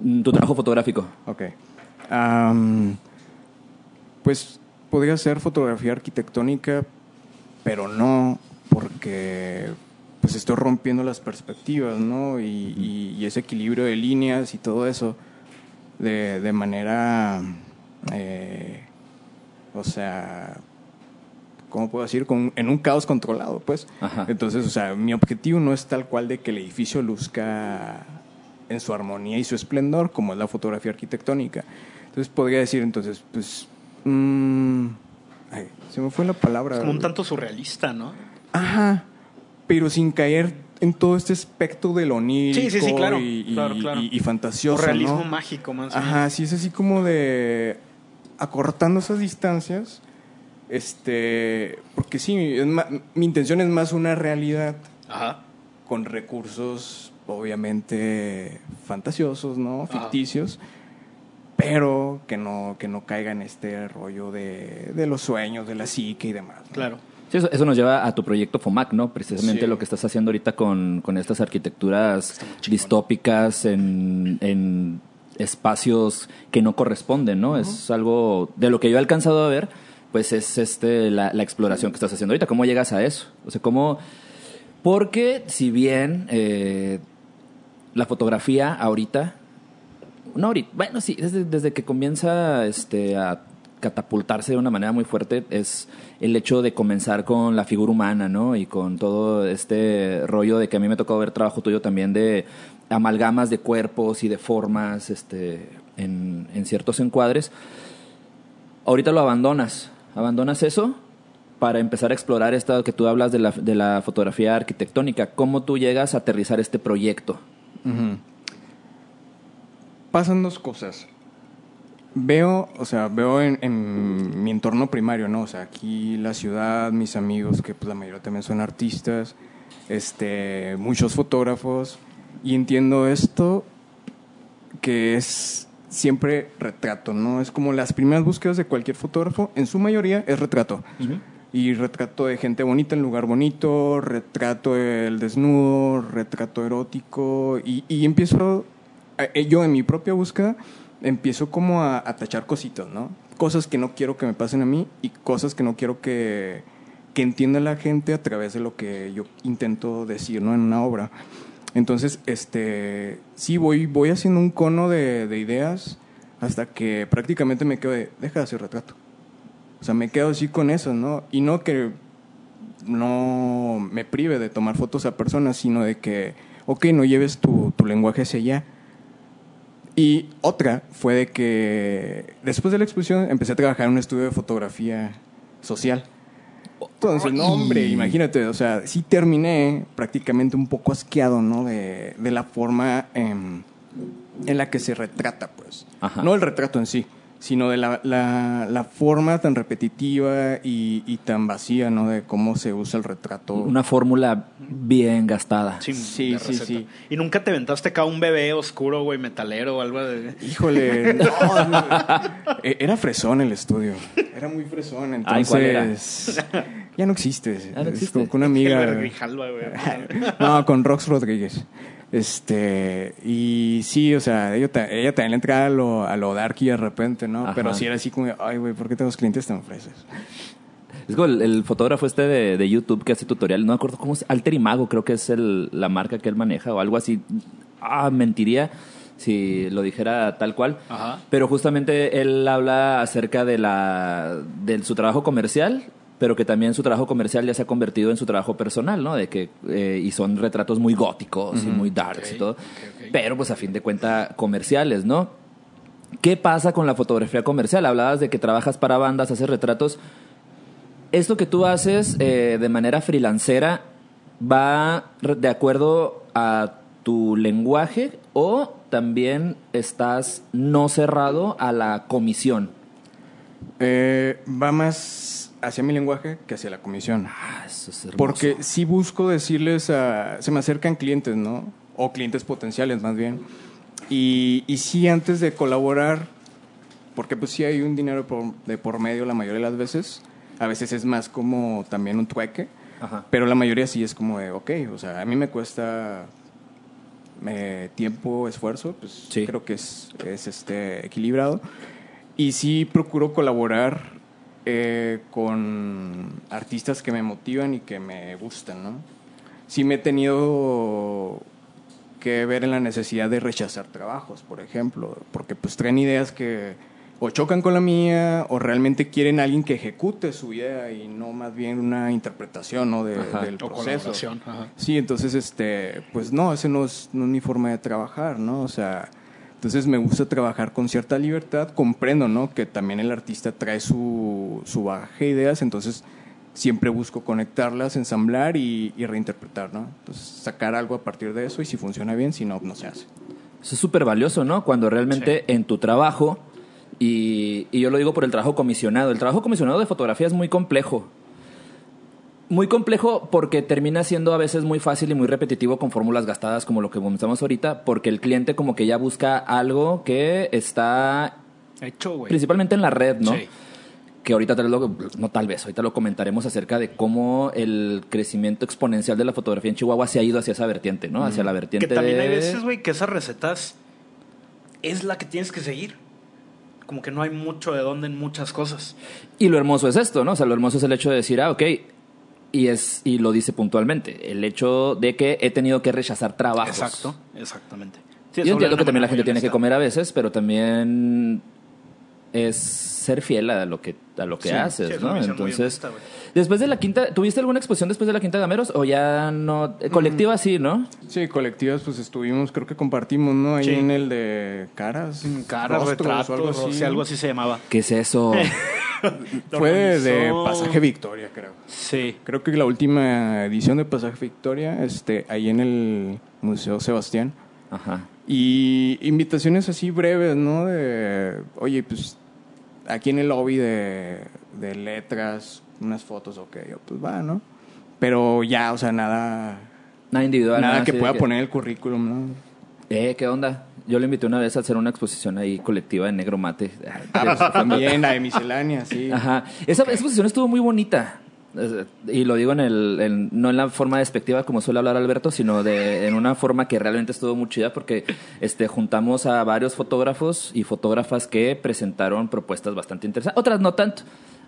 Speaker 2: Mm, Tu trabajo fotográfico.
Speaker 3: Ok. Pues podría ser fotografía arquitectónica, pero no porque pues estoy rompiendo las perspectivas, ¿no? Y, y- y ese equilibrio de líneas y todo eso de, de manera, eh, o sea, ¿cómo puedo decir? Con- en un caos controlado, pues.
Speaker 2: Ajá.
Speaker 3: Entonces, o sea, mi objetivo no es tal cual de que el edificio luzca en su armonía y su esplendor, como es la fotografía arquitectónica. Entonces, podría decir, entonces, pues. mm, ay, se me fue la palabra.
Speaker 1: Es como un tanto surrealista, ¿no?
Speaker 3: Ajá. Pero sin caer en todo este espectro de lo onírico
Speaker 1: Sí, sí, sí, claro,
Speaker 3: y, y-
Speaker 1: claro, claro.
Speaker 3: y- y fantasioso.
Speaker 1: o realismo
Speaker 3: ¿no?
Speaker 1: mágico, más bien.
Speaker 3: Ajá, sí, es así como de acortando esas distancias. Este, porque sí, es ma- mi intención es más una realidad
Speaker 1: Ajá.
Speaker 3: con recursos obviamente fantasiosos, ¿no?
Speaker 1: Ajá.
Speaker 3: Ficticios, pero que no que no caiga en este rollo de, de los sueños, de la psique y demás. ¿no?
Speaker 1: Claro.
Speaker 2: Sí, eso, eso nos lleva a tu proyecto FOMAC, ¿no? Precisamente
Speaker 3: Sí.
Speaker 2: lo que estás haciendo ahorita con, con estas arquitecturas distópicas en, en espacios que no corresponden, ¿no? Es algo de lo que yo he alcanzado a ver, pues es este la, la exploración que estás haciendo ahorita. ¿Cómo llegas a eso? O sea, ¿cómo...? Porque si bien eh, la fotografía ahorita no ahorita, bueno, sí, desde, desde que comienza este, a catapultarse de una manera muy fuerte es el hecho de comenzar con la figura humana, ¿no? Y con todo este rollo de que a mí me tocó ver trabajo tuyo también de amalgamas de cuerpos y de formas este, en, ciertos encuadres. Ahorita lo abandonas, abandonas eso para empezar a explorar esta que tú hablas de la, de la fotografía arquitectónica. ¿Cómo tú llegas a aterrizar este proyecto?
Speaker 3: Pasan dos cosas. veo, o sea, veo en, en mi entorno primario, ¿no? O sea, aquí la ciudad, mis amigos, que pues la mayoría también son artistas, este, muchos fotógrafos, y entiendo esto que es siempre retrato, ¿no? Es como las primeras búsquedas de cualquier fotógrafo, en su mayoría es retrato. Y retrato de gente bonita en lugar bonito, retrato del desnudo, retrato erótico, y, y empiezo, eh, yo en mi propia búsqueda, empiezo como a, a tachar cositas, ¿no? Cosas que no quiero que me pasen a mí y cosas que no quiero que, que entienda la gente a través de lo que yo intento decir, ¿no? En una obra. Entonces, este, sí, voy, voy haciendo un cono de, de ideas hasta que prácticamente me quedo de, deja de hacer retrato. O sea, me quedo así con eso, ¿no? Y no que no me prive de tomar fotos a personas, sino de que, ok, no lleves tu, tu lenguaje hacia allá. Y otra fue de que después de la exposición empecé a trabajar en un estudio de fotografía social. Entonces, no, hombre, imagínate, o sea, sí terminé prácticamente un poco asqueado, ¿no? De, de la forma em, en la que se retrata, pues.
Speaker 2: Ajá.
Speaker 3: No el retrato en sí, sino de la, la, la forma tan repetitiva y, y tan vacía, ¿no? De cómo se usa el retrato.
Speaker 2: Una fórmula bien gastada.
Speaker 1: Sí,
Speaker 3: Sí, sí.
Speaker 1: Y nunca te aventaste acá un bebé oscuro, güey, metalero o algo de.
Speaker 3: Híjole, no, no. E- era fresón el estudio. Era muy fresón, entonces.
Speaker 2: Ay, ¿cuál era?
Speaker 3: Ya no existe.
Speaker 2: No
Speaker 3: Es
Speaker 2: existe.
Speaker 3: con- con una amiga.
Speaker 1: Güey.
Speaker 3: no, con Rox Rodríguez. Este, y sí, o sea, ella, ta- ella también le entraba a lo, a lo darky de repente, ¿no?
Speaker 2: Ajá.
Speaker 3: Pero sí era así como, ay, güey, ¿por qué tengo clientes tan fresas?
Speaker 2: Es como el, el fotógrafo este de, de YouTube que hace tutorial, no me acuerdo cómo es, Alter Imago creo que es el, la marca que él maneja o algo así. Ah, mentiría si lo dijera tal cual.
Speaker 1: Ajá.
Speaker 2: Pero justamente él habla acerca de, la, de su trabajo comercial, pero que también su trabajo comercial ya se ha convertido en su trabajo personal, ¿no? De que, eh, y son retratos muy góticos y muy darks y todo.
Speaker 1: ok, ok.
Speaker 2: Pero pues a fin de cuentas comerciales, ¿no? ¿Qué pasa con la fotografía comercial? Hablabas de que trabajas para bandas, haces retratos. Esto que tú haces eh, de manera freelancera va de acuerdo a tu lenguaje o también estás no cerrado a la comisión.
Speaker 3: Eh, va más hacia mi lenguaje que hacia la comisión.
Speaker 2: Ah, eso es hermoso.
Speaker 3: Porque sí busco decirles a... Se me acercan clientes, ¿no? O clientes potenciales, más bien. Y, y sí, antes de colaborar, porque pues sí hay un dinero por- de por medio la mayoría de las veces. A veces es más como también un trueque.
Speaker 2: Ajá.
Speaker 3: Pero la mayoría sí es como de, ok, o sea, a mí me cuesta eh, tiempo, esfuerzo, pues
Speaker 2: Sí.
Speaker 3: creo que es, es este, equilibrado. Y sí procuro colaborar eh, con artistas que me motivan y que me gustan, ¿no? Sí me he tenido que ver en la necesidad de rechazar trabajos, por ejemplo, porque pues traen ideas que o chocan con la mía o realmente quieren a alguien que ejecute su idea y no más bien una interpretación ¿no? de-
Speaker 2: Ajá.
Speaker 3: del proceso.
Speaker 1: Ajá.
Speaker 3: Sí, entonces, este, pues no, ese no es, no es mi forma de trabajar, ¿no? O sea, entonces me gusta trabajar con cierta libertad, comprendo, ¿no? Que también el artista trae su, su bagaje de ideas, entonces siempre busco conectarlas, ensamblar y, y reinterpretar, ¿no? Entonces, sacar algo a partir de eso y si funciona bien, si no, no se hace.
Speaker 2: Eso es súper valioso, ¿no? Cuando realmente en tu trabajo, y, y yo lo digo por el trabajo comisionado, el trabajo comisionado de fotografía es muy complejo. Muy complejo porque termina siendo a veces muy fácil y muy repetitivo con fórmulas gastadas como lo que comenzamos ahorita, porque el cliente como que ya busca algo que está
Speaker 1: Hecho, güey.
Speaker 2: principalmente en la red, ¿no?
Speaker 1: Sí.
Speaker 2: Que ahorita tal vez lo, no tal vez, ahorita lo comentaremos acerca de cómo el crecimiento exponencial de la fotografía en Chihuahua se ha ido hacia esa vertiente, ¿no? Hacia la vertiente
Speaker 1: Que también
Speaker 2: de...
Speaker 1: hay veces, güey, que esas recetas es la que tienes que seguir. Como que no hay mucho de dónde en muchas cosas.
Speaker 2: Y lo hermoso es esto, ¿no? O sea, lo hermoso es el hecho de decir, ah, ok, y, es, y lo dice puntualmente, el hecho de que he tenido que rechazar trabajos.
Speaker 1: Exacto, exactamente. Sí,
Speaker 2: Yo entiendo que también la gente tiene que comer a veces, pero también es ser fiel a lo que, a lo que
Speaker 1: Sí,
Speaker 2: haces,
Speaker 1: sí, es
Speaker 2: ¿no? Entonces,
Speaker 1: honesta,
Speaker 2: después de la quinta, ¿tuviste alguna exposición después de la quinta Gameros o ya no? eh, Colectiva sí, ¿no?
Speaker 3: Sí, colectivas, pues estuvimos, creo que compartimos, ¿no? Ahí
Speaker 1: Sí.
Speaker 3: en el de caras.
Speaker 1: Caras,
Speaker 3: rostros,
Speaker 1: retratos,
Speaker 3: o algo así.
Speaker 1: sí, algo así se llamaba.
Speaker 2: ¿Qué es eso?
Speaker 3: Fue de, de Pasaje Victoria, creo.
Speaker 1: Sí.
Speaker 3: Creo que la última edición de Pasaje Victoria, este, ahí en el Museo Sebastián,
Speaker 2: Ajá.
Speaker 3: Y invitaciones así breves, ¿no? De, oye, pues aquí en el lobby de, de letras, unas fotos, ok, yo, pues va, ¿no? Pero ya, o sea, nada,
Speaker 2: Nada individual.
Speaker 3: nada que pueda poner en el currículum, ¿no?
Speaker 2: Eh, ¿qué onda? Yo le invité una vez a hacer una exposición ahí colectiva de negro mate.
Speaker 3: Ah, pues, también la de miscelánea, sí.
Speaker 2: Ajá. Esa exposición estuvo muy bonita. Y lo digo en el, en- no en la forma despectiva como suele hablar Alberto, sino de, en una forma que realmente estuvo muy chida porque este, juntamos a varios fotógrafos y fotógrafas que presentaron propuestas bastante interesantes. Otras no tanto.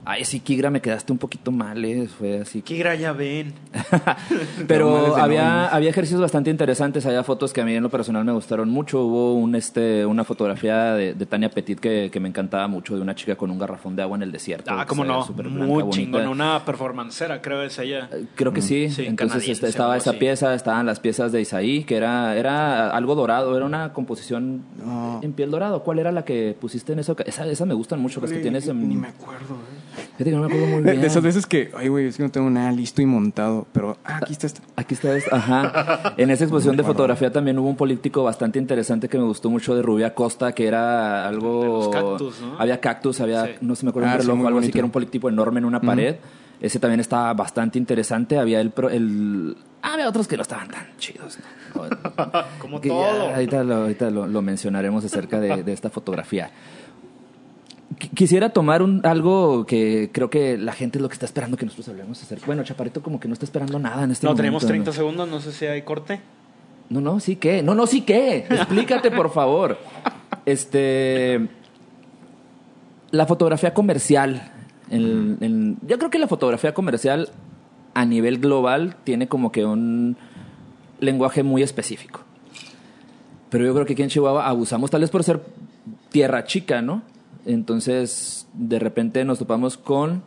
Speaker 2: Ay, sí, Kigra, me quedaste un poquito mal, eh. Fue así.
Speaker 1: Kigra, ya ven.
Speaker 2: Pero había, había ejercicios bastante interesantes, había fotos que a mí en lo personal me gustaron mucho. Hubo un este una fotografía de, de Tania Petit que, que me encantaba mucho, de una chica con un garrafón de agua en el desierto.
Speaker 1: Ah, cómo no.
Speaker 2: blanca,
Speaker 1: Muy chingón. Una performancera, creo es ella.
Speaker 2: Creo que sí.
Speaker 1: Sí,
Speaker 2: Entonces este, estaba esa pieza, estaban las piezas de Isaí, que era, era algo dorado, era una composición
Speaker 3: No.
Speaker 2: en piel dorado. ¿Cuál era la que pusiste en esa oca- Esa, esa me gustan mucho, las que tienes en...
Speaker 3: Ni me acuerdo, eh.
Speaker 2: Fíjate que no me acuerdo muy
Speaker 3: De,
Speaker 2: bien.
Speaker 3: de esas veces que, ay, güey, es que no tengo nada listo y montado, pero ah, aquí está esta.
Speaker 2: Aquí está esto. Ajá. En esa exposición de fotografía también hubo un políptico bastante interesante que me gustó mucho de Rubia Costa, que era algo.
Speaker 1: De los cactus, ¿no?
Speaker 2: Había cactus, había,
Speaker 1: Sí.
Speaker 2: no sé, me acuerdo
Speaker 3: Ah,
Speaker 2: un
Speaker 3: sí,
Speaker 2: reloj o algo así, que era un políptico enorme en una pared. Ese también estaba bastante interesante. Había el. pro- el ah, había otros que no estaban tan chidos. ¿no?
Speaker 1: Como
Speaker 2: Que ya
Speaker 1: todo.
Speaker 2: ahorita lo, ahorita lo, lo mencionaremos acerca de, de esta fotografía. Qu- Quisiera tomar un, algo que creo que la gente es lo que está esperando que nosotros hablemos acerca. Bueno, Chaparito como que no está esperando nada en este
Speaker 1: No,
Speaker 2: momento.
Speaker 1: tenemos
Speaker 2: ¿no?
Speaker 1: 30 segundos, no sé si hay corte.
Speaker 2: No, no, sí que. No, no, sí que. Explícate, por favor. Este. La fotografía comercial. el- el- yo creo que la fotografía comercial a nivel global tiene como que un lenguaje muy específico. Pero yo creo que aquí en Chihuahua abusamos, tal vez por ser tierra chica, ¿no? Entonces, de repente nos topamos con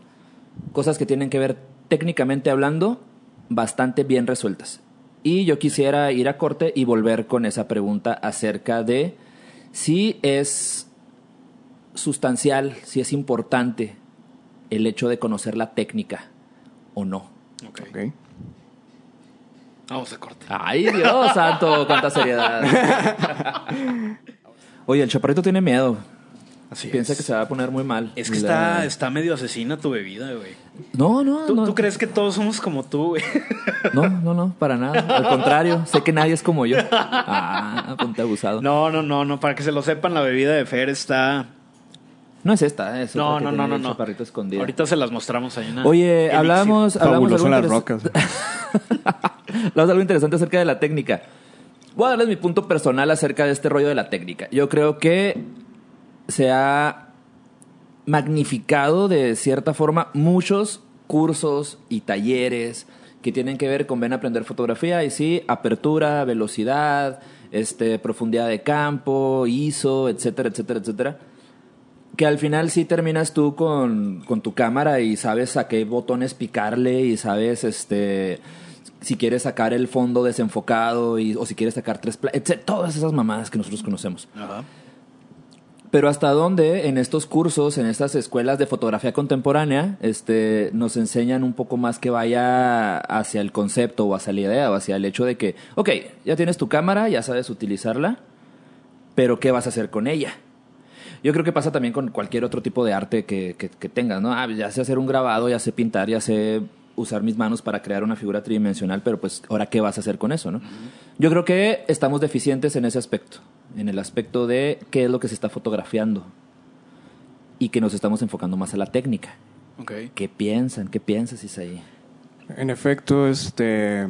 Speaker 2: cosas que tienen que ver técnicamente hablando bastante bien resueltas. Y yo quisiera ir a corte y volver con esa pregunta acerca de si es sustancial, si es importante el hecho de conocer la técnica o no.
Speaker 1: Ok.
Speaker 3: Ok.
Speaker 1: Vamos a corte.
Speaker 2: Ay, Dios santo, cuánta seriedad. Oye, el chaparrito tiene miedo.
Speaker 1: Así
Speaker 2: Piensa
Speaker 1: es.
Speaker 2: que se va a poner muy mal.
Speaker 1: Es que
Speaker 2: La-
Speaker 1: está, está medio asesina tu bebida, güey.
Speaker 2: No, no,
Speaker 1: ¿Tú,
Speaker 2: no.
Speaker 1: tú crees que todos somos como tú, güey?
Speaker 2: No, no, no, para nada. Al contrario, sé que nadie es como yo. Ah, ponte abusado. No,
Speaker 1: No, no, no, no. Para que se lo sepan, la bebida de Fer está...
Speaker 2: es esta, es
Speaker 1: No, no, no, no, no.
Speaker 2: chaparrito escondido.
Speaker 1: Ahorita se las mostramos ahí. una
Speaker 2: Oye,
Speaker 1: elixir.
Speaker 2: hablamos, hablamos
Speaker 3: Fabuloso
Speaker 2: algo
Speaker 3: las
Speaker 2: interes-
Speaker 3: rocas.
Speaker 2: Hablamos algo interesante acerca de la técnica. Voy a darles mi punto personal acerca de este rollo de la técnica. Yo creo que se ha magnificado de cierta forma muchos cursos y talleres que tienen que ver con ven a aprender fotografía y sí, apertura, velocidad, este, profundidad de campo, ISO, etcétera, etcétera, etcétera. Que al final sí terminas tú con, con tu cámara y sabes a qué botones picarle y sabes este si quieres sacar el fondo desenfocado y, o si quieres sacar tres etcétera, todas esas mamadas que nosotros conocemos.
Speaker 1: Ajá.
Speaker 2: Pero hasta dónde en estos cursos, en estas escuelas de fotografía contemporánea, este, nos enseñan un poco más que vaya hacia el concepto o hacia la idea o hacia el hecho de que, ok, ya tienes tu cámara, ya sabes utilizarla, pero ¿qué vas a hacer con ella? Yo creo que pasa también con cualquier otro tipo de arte que, que, que tengas, ¿no? Ah, ya sé hacer un grabado, ya sé pintar, ya sé usar mis manos para crear una figura tridimensional, pero pues ahora qué vas a hacer con eso, ¿no? Yo creo que estamos deficientes en ese aspecto, en el aspecto de qué es lo que se está fotografiando y que nos estamos enfocando más a la técnica.
Speaker 1: Ok.
Speaker 2: ¿Qué piensan? ¿Qué piensas, Isaí?
Speaker 3: En efecto, este.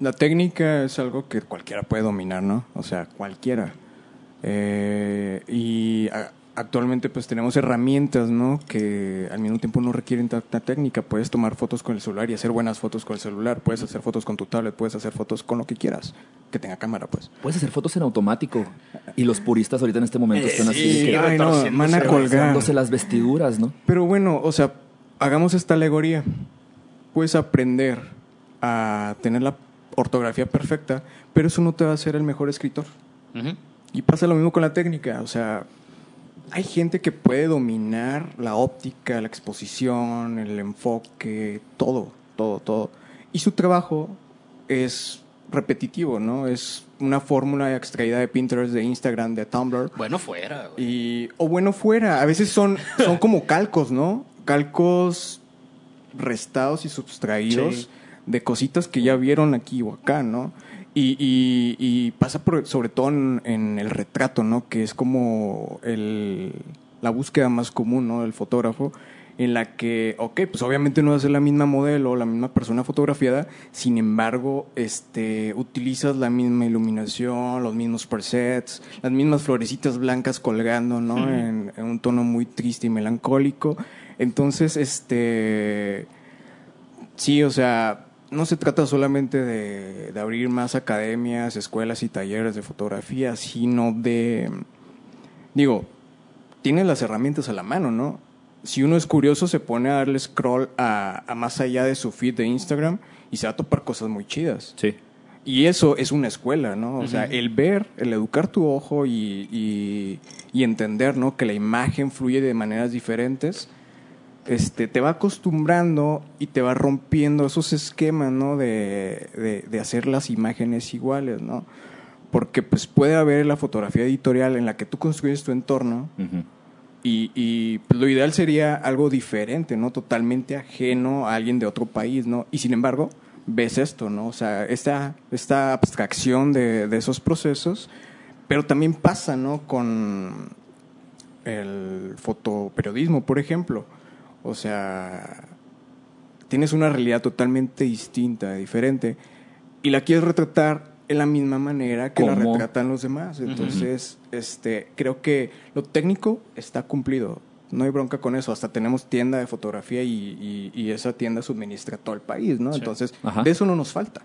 Speaker 3: La técnica es algo que cualquiera puede dominar, ¿no? O sea, cualquiera. Eh, y a- actualmente, pues tenemos herramientas, ¿no? Que al mismo tiempo no requieren tanta técnica. Puedes tomar fotos con el celular y hacer buenas fotos con el celular. Puedes hacer fotos con tu tablet, puedes hacer fotos con lo que quieras. Que tenga cámara, pues.
Speaker 2: Puedes hacer fotos en automático y los puristas ahorita en este momento
Speaker 1: Eh,
Speaker 2: están así
Speaker 1: sí,
Speaker 2: que
Speaker 3: ay, no, van a colgar.
Speaker 2: las vestiduras, ¿no?
Speaker 3: Pero bueno, o sea, hagamos esta alegoría. Puedes aprender a tener la ortografía perfecta, pero eso no te va a hacer el mejor escritor. Y pasa lo mismo con la técnica. O sea, hay gente que puede dominar la óptica, la exposición, el enfoque, todo, todo, todo. Y su trabajo es repetitivo, ¿no? Es una fórmula extraída de Pinterest, de Instagram, de Tumblr.
Speaker 1: Bueno, fuera, güey.
Speaker 3: Y, o bueno, fuera. A veces son, son como calcos, ¿no? Calcos restados y sustraídos
Speaker 1: Sí.
Speaker 3: de cositas que ya vieron aquí o acá, ¿no? Y, y- y pasa por- sobre todo en, en el retrato, ¿no? Que es como el, la búsqueda más común, ¿no? Del fotógrafo, en la que, ok, pues obviamente no va a ser la misma modelo, la misma persona fotografiada, sin embargo, este, utilizas la misma iluminación, los mismos presets, las mismas florecitas blancas colgando, ¿no? En, en un tono muy triste y melancólico. Entonces, este, sí, o sea, no se trata solamente de, de abrir más academias, escuelas y talleres de fotografía, sino de, digo, tienes las herramientas a la mano, ¿no? Si uno es curioso, se pone a darle scroll a, a más allá de su feed de Instagram y se va a topar cosas muy chidas.
Speaker 2: Sí.
Speaker 3: Y eso es una escuela, ¿no? O sea, el ver, el educar tu ojo y, y, y entender, ¿no? Que la imagen fluye de maneras diferentes, este, te va acostumbrando y te va rompiendo esos esquemas, ¿no? De, de, de hacer las imágenes iguales, ¿no? Porque pues puede haber la fotografía editorial en la que tú construyes tu entorno y, y, pues, lo ideal sería algo diferente, ¿no? Totalmente ajeno a alguien de otro país, ¿no? Y sin embargo, ves esto, ¿no? O sea, esta, esta abstracción de, de esos procesos, pero también pasa, ¿no? Con el fotoperiodismo, por ejemplo. O sea, tienes una realidad totalmente distinta, diferente, y la quieres retratar en la misma manera que la retratan los demás. Entonces, este, creo que lo técnico está cumplido. No hay bronca con eso. Hasta tenemos tienda de fotografía y, y- y esa tienda suministra todo el país, ¿no?
Speaker 1: Sí.
Speaker 3: Entonces,
Speaker 2: Ajá.
Speaker 3: de eso no nos falta.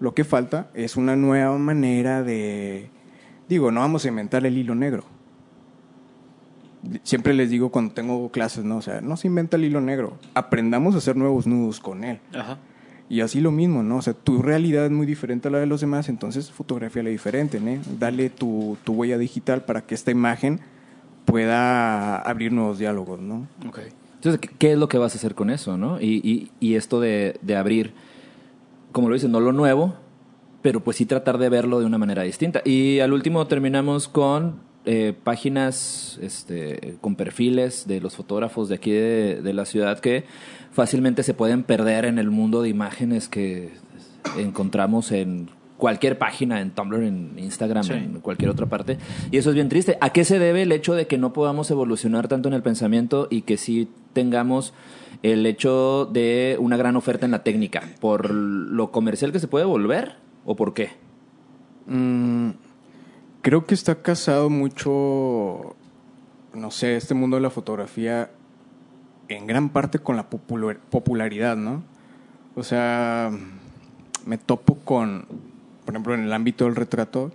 Speaker 3: Lo que falta es una nueva manera de... Digo, no vamos a inventar el hilo negro. Siempre les digo cuando tengo clases, ¿no? O sea, no se inventa el hilo negro. Aprendamos a hacer nuevos nudos con él.
Speaker 1: Ajá.
Speaker 3: Y así lo mismo, ¿no? O sea, tu realidad es muy diferente a la de los demás, entonces fotografía diferente, ¿no? Dale tu, tu huella digital para que esta imagen pueda abrir nuevos diálogos, ¿no?
Speaker 1: Ok.
Speaker 2: Entonces, ¿qué- ¿qué es lo que vas a hacer con eso, no? Y, y, y esto de, de abrir, como lo dices, no lo nuevo, pero pues sí tratar de verlo de una manera distinta. Y al último terminamos con eh, páginas este, con perfiles de los fotógrafos de aquí de, de la ciudad que fácilmente se pueden perder en el mundo de imágenes que encontramos en cualquier página, en Tumblr, en Instagram,
Speaker 1: Sí.
Speaker 2: en cualquier otra parte. Y eso es bien triste. ¿A qué se debe el hecho de que no podamos evolucionar tanto en el pensamiento y que sí tengamos el hecho de una gran oferta en la técnica? ¿Por lo comercial que se puede volver o por qué?
Speaker 3: Mm, creo que está casado mucho, no sé, este mundo de la fotografía en gran parte con la popular- popularidad, ¿no? O sea, me topo con, por ejemplo, en el ámbito del retrato,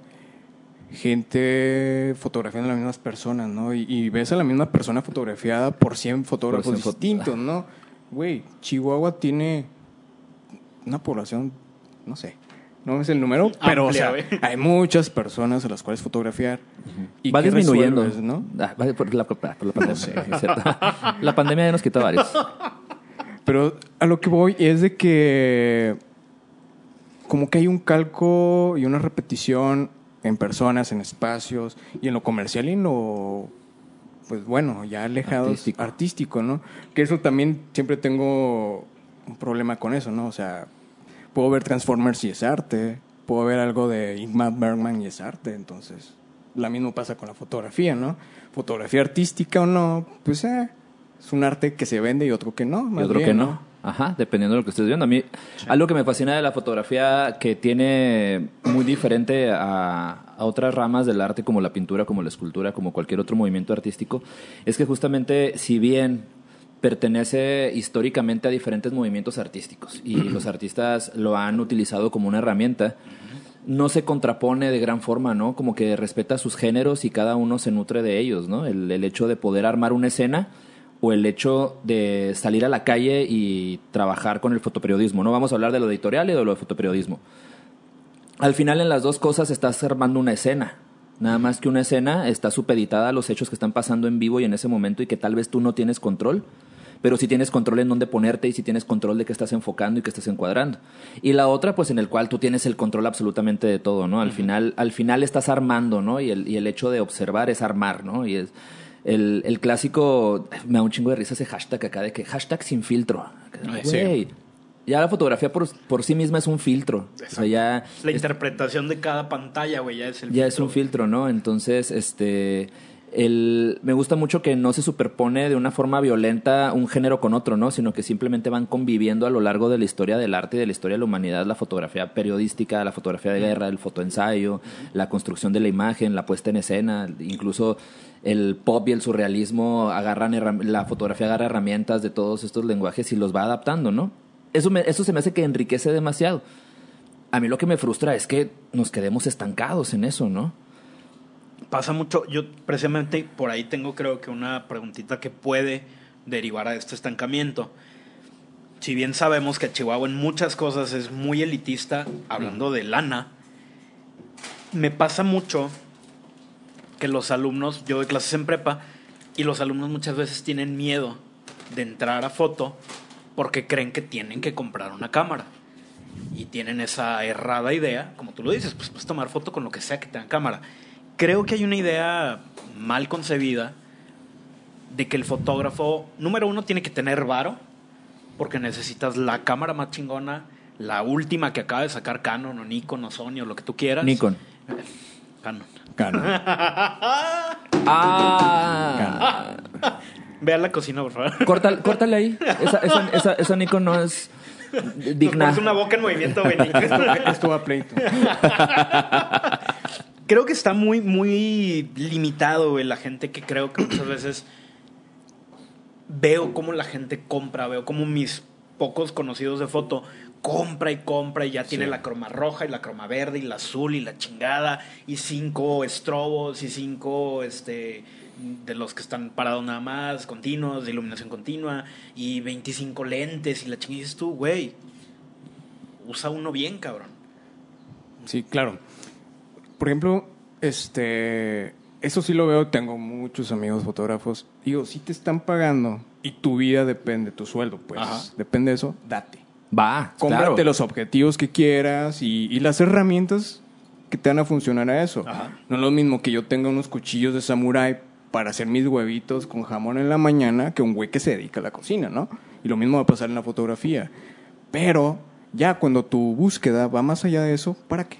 Speaker 3: gente fotografiando a las mismas personas, ¿no? Y, y ves a la misma persona fotografiada por 100 fotógrafos
Speaker 2: 100 fot-
Speaker 3: distintos, ¿no? Güey, Chihuahua tiene una población, no sé, no es el número, pero o
Speaker 1: Amplia,
Speaker 3: sea, hay muchas personas a las cuales fotografiar. ¿Y
Speaker 2: va disminuyendo.
Speaker 3: resuelves, ¿no?
Speaker 2: Ah, va por la, por la pandemia. es cierto. la pandemia ya nos quitó varios.
Speaker 3: Pero a lo que voy es de que como que hay un calco y una repetición en personas, en espacios y en lo comercial y en lo pues bueno, ya alejados
Speaker 2: Artístico.
Speaker 3: artístico, ¿no? Que eso también siempre tengo un problema con eso, ¿no? O sea, puedo ver Transformers y es arte, puedo ver algo de Ingmar Bergman y es arte, entonces lo mismo pasa con la fotografía, ¿no? Fotografía artística o no, pues eh, es un arte que se vende y otro que no,
Speaker 2: y otro
Speaker 3: bien,
Speaker 2: que no. Ajá, dependiendo de lo que estés viendo. A mí, algo que me fascina de la fotografía que tiene muy diferente a, a otras ramas del arte, como la pintura, como la escultura, como cualquier otro movimiento artístico, es que justamente, si bien pertenece históricamente a diferentes movimientos artísticos y los artistas lo han utilizado como una herramienta, no se contrapone de gran forma, ¿no? Como que respeta sus géneros y cada uno se nutre de ellos, ¿no? El, el hecho de poder armar una escena o el hecho de salir a la calle y trabajar con el fotoperiodismo. No vamos a hablar de lo editorial y de lo de fotoperiodismo. Al final en las dos cosas estás armando una escena. Nada más que una escena está supeditada a los hechos que están pasando en vivo y en ese momento y que tal vez tú no tienes control, pero sí tienes control en dónde ponerte y sí tienes control de qué estás enfocando y qué estás encuadrando. Y la otra, pues en el cual tú tienes el control absolutamente de todo, ¿no? Al final, al final estás armando, ¿no? Y el, y el hecho de observar es armar, ¿no? Y es el, el clásico, me da un chingo de risa ese hashtag acá de que hashtag sin filtro.
Speaker 1: Sí.
Speaker 2: Ya la fotografía por, por sí misma es un filtro. O sea, ya
Speaker 1: La interpretación de cada pantalla, güey, ya es el
Speaker 2: ya es un filtro, ¿no? Entonces, este, el, me gusta mucho que no se superpone de una forma violenta un género con otro, ¿no? Sino que simplemente van conviviendo a lo largo de la historia del arte y de la historia de la humanidad, la fotografía periodística, la fotografía de guerra, el fotoensayo, la construcción de la imagen, la puesta en escena, incluso el pop y el surrealismo agarran la fotografía agarra herramientas de todos estos lenguajes y los va adaptando, ¿no? Eso, me- eso se me hace que enriquece demasiado. A mí lo que me frustra es que nos quedemos estancados en eso, ¿no?
Speaker 1: Pasa mucho, yo precisamente por ahí tengo creo que una preguntita que puede derivar a este estancamiento. Si bien sabemos que Chihuahua en muchas cosas es muy elitista, hablando de lana, me pasa mucho que los alumnos, yo doy clases en prepa, y los alumnos muchas veces tienen miedo de entrar a foto porque creen que tienen que comprar una cámara. Y tienen esa errada idea, como tú lo dices, pues puedes tomar foto con lo que sea que tenga cámara. Creo que hay una idea mal concebida de que el fotógrafo, número uno, tiene que tener varo, porque necesitas la cámara más chingona, la última que acaba de sacar Canon o Nikon o Sony o lo que tú quieras.
Speaker 2: Nikon.
Speaker 1: Canon.
Speaker 3: Canon.
Speaker 2: Ah.
Speaker 1: Ve a la cocina, por favor.
Speaker 2: Córtale, córtale ahí. Esa, esa, esa, esa Nikon no es digna.
Speaker 1: Es una boca en movimiento, güey.
Speaker 3: Esto va a pleito.
Speaker 1: creo que está muy, muy limitado, güey, la gente que creo que muchas veces veo cómo la gente compra, veo cómo mis pocos conocidos de foto compra y compra y ya tiene la croma roja y la croma verde y la azul y la chingada y cinco estrobos y cinco este de los que están parados nada más, continuos, de iluminación continua y 25 lentes y la chingada dices tú, güey, usa uno bien, cabrón.
Speaker 3: Sí, claro. Por ejemplo, este, eso sí lo veo, tengo muchos amigos fotógrafos. Digo, si te están pagando y tu vida depende, tu sueldo, pues,
Speaker 1: Ajá.
Speaker 3: depende de eso, date.
Speaker 2: Va,
Speaker 3: Cómprate
Speaker 2: claro.
Speaker 3: los objetivos que quieras y, y las herramientas que te van a funcionar a eso.
Speaker 1: Ajá.
Speaker 3: No es lo mismo que yo tenga unos cuchillos de samurái para hacer mis huevitos con jamón en la mañana que un güey que se dedica a la cocina, ¿no? Y lo mismo va a pasar en la fotografía. Pero ya cuando tu búsqueda va más allá de eso, ¿para qué?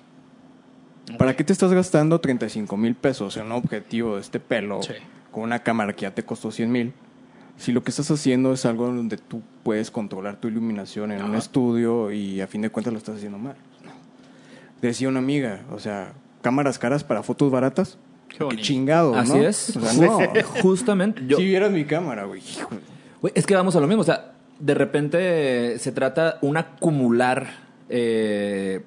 Speaker 3: ¿Para qué te estás gastando 35 mil pesos en un objetivo de este pelo
Speaker 1: Sí.
Speaker 3: con una cámara que ya te costó 100 mil? Si lo que estás haciendo es algo donde tú puedes controlar tu iluminación en un estudio y a fin de cuentas lo estás haciendo mal. Decía una amiga, o sea, cámaras caras para fotos baratas.
Speaker 1: Qué
Speaker 3: chingado, ¿no?
Speaker 2: Así es.
Speaker 3: O sea, no.
Speaker 2: Justamente. Yo,
Speaker 3: Si vieras mi cámara, güey.
Speaker 2: es que vamos a lo mismo. O sea, de repente se trata un acumular eh,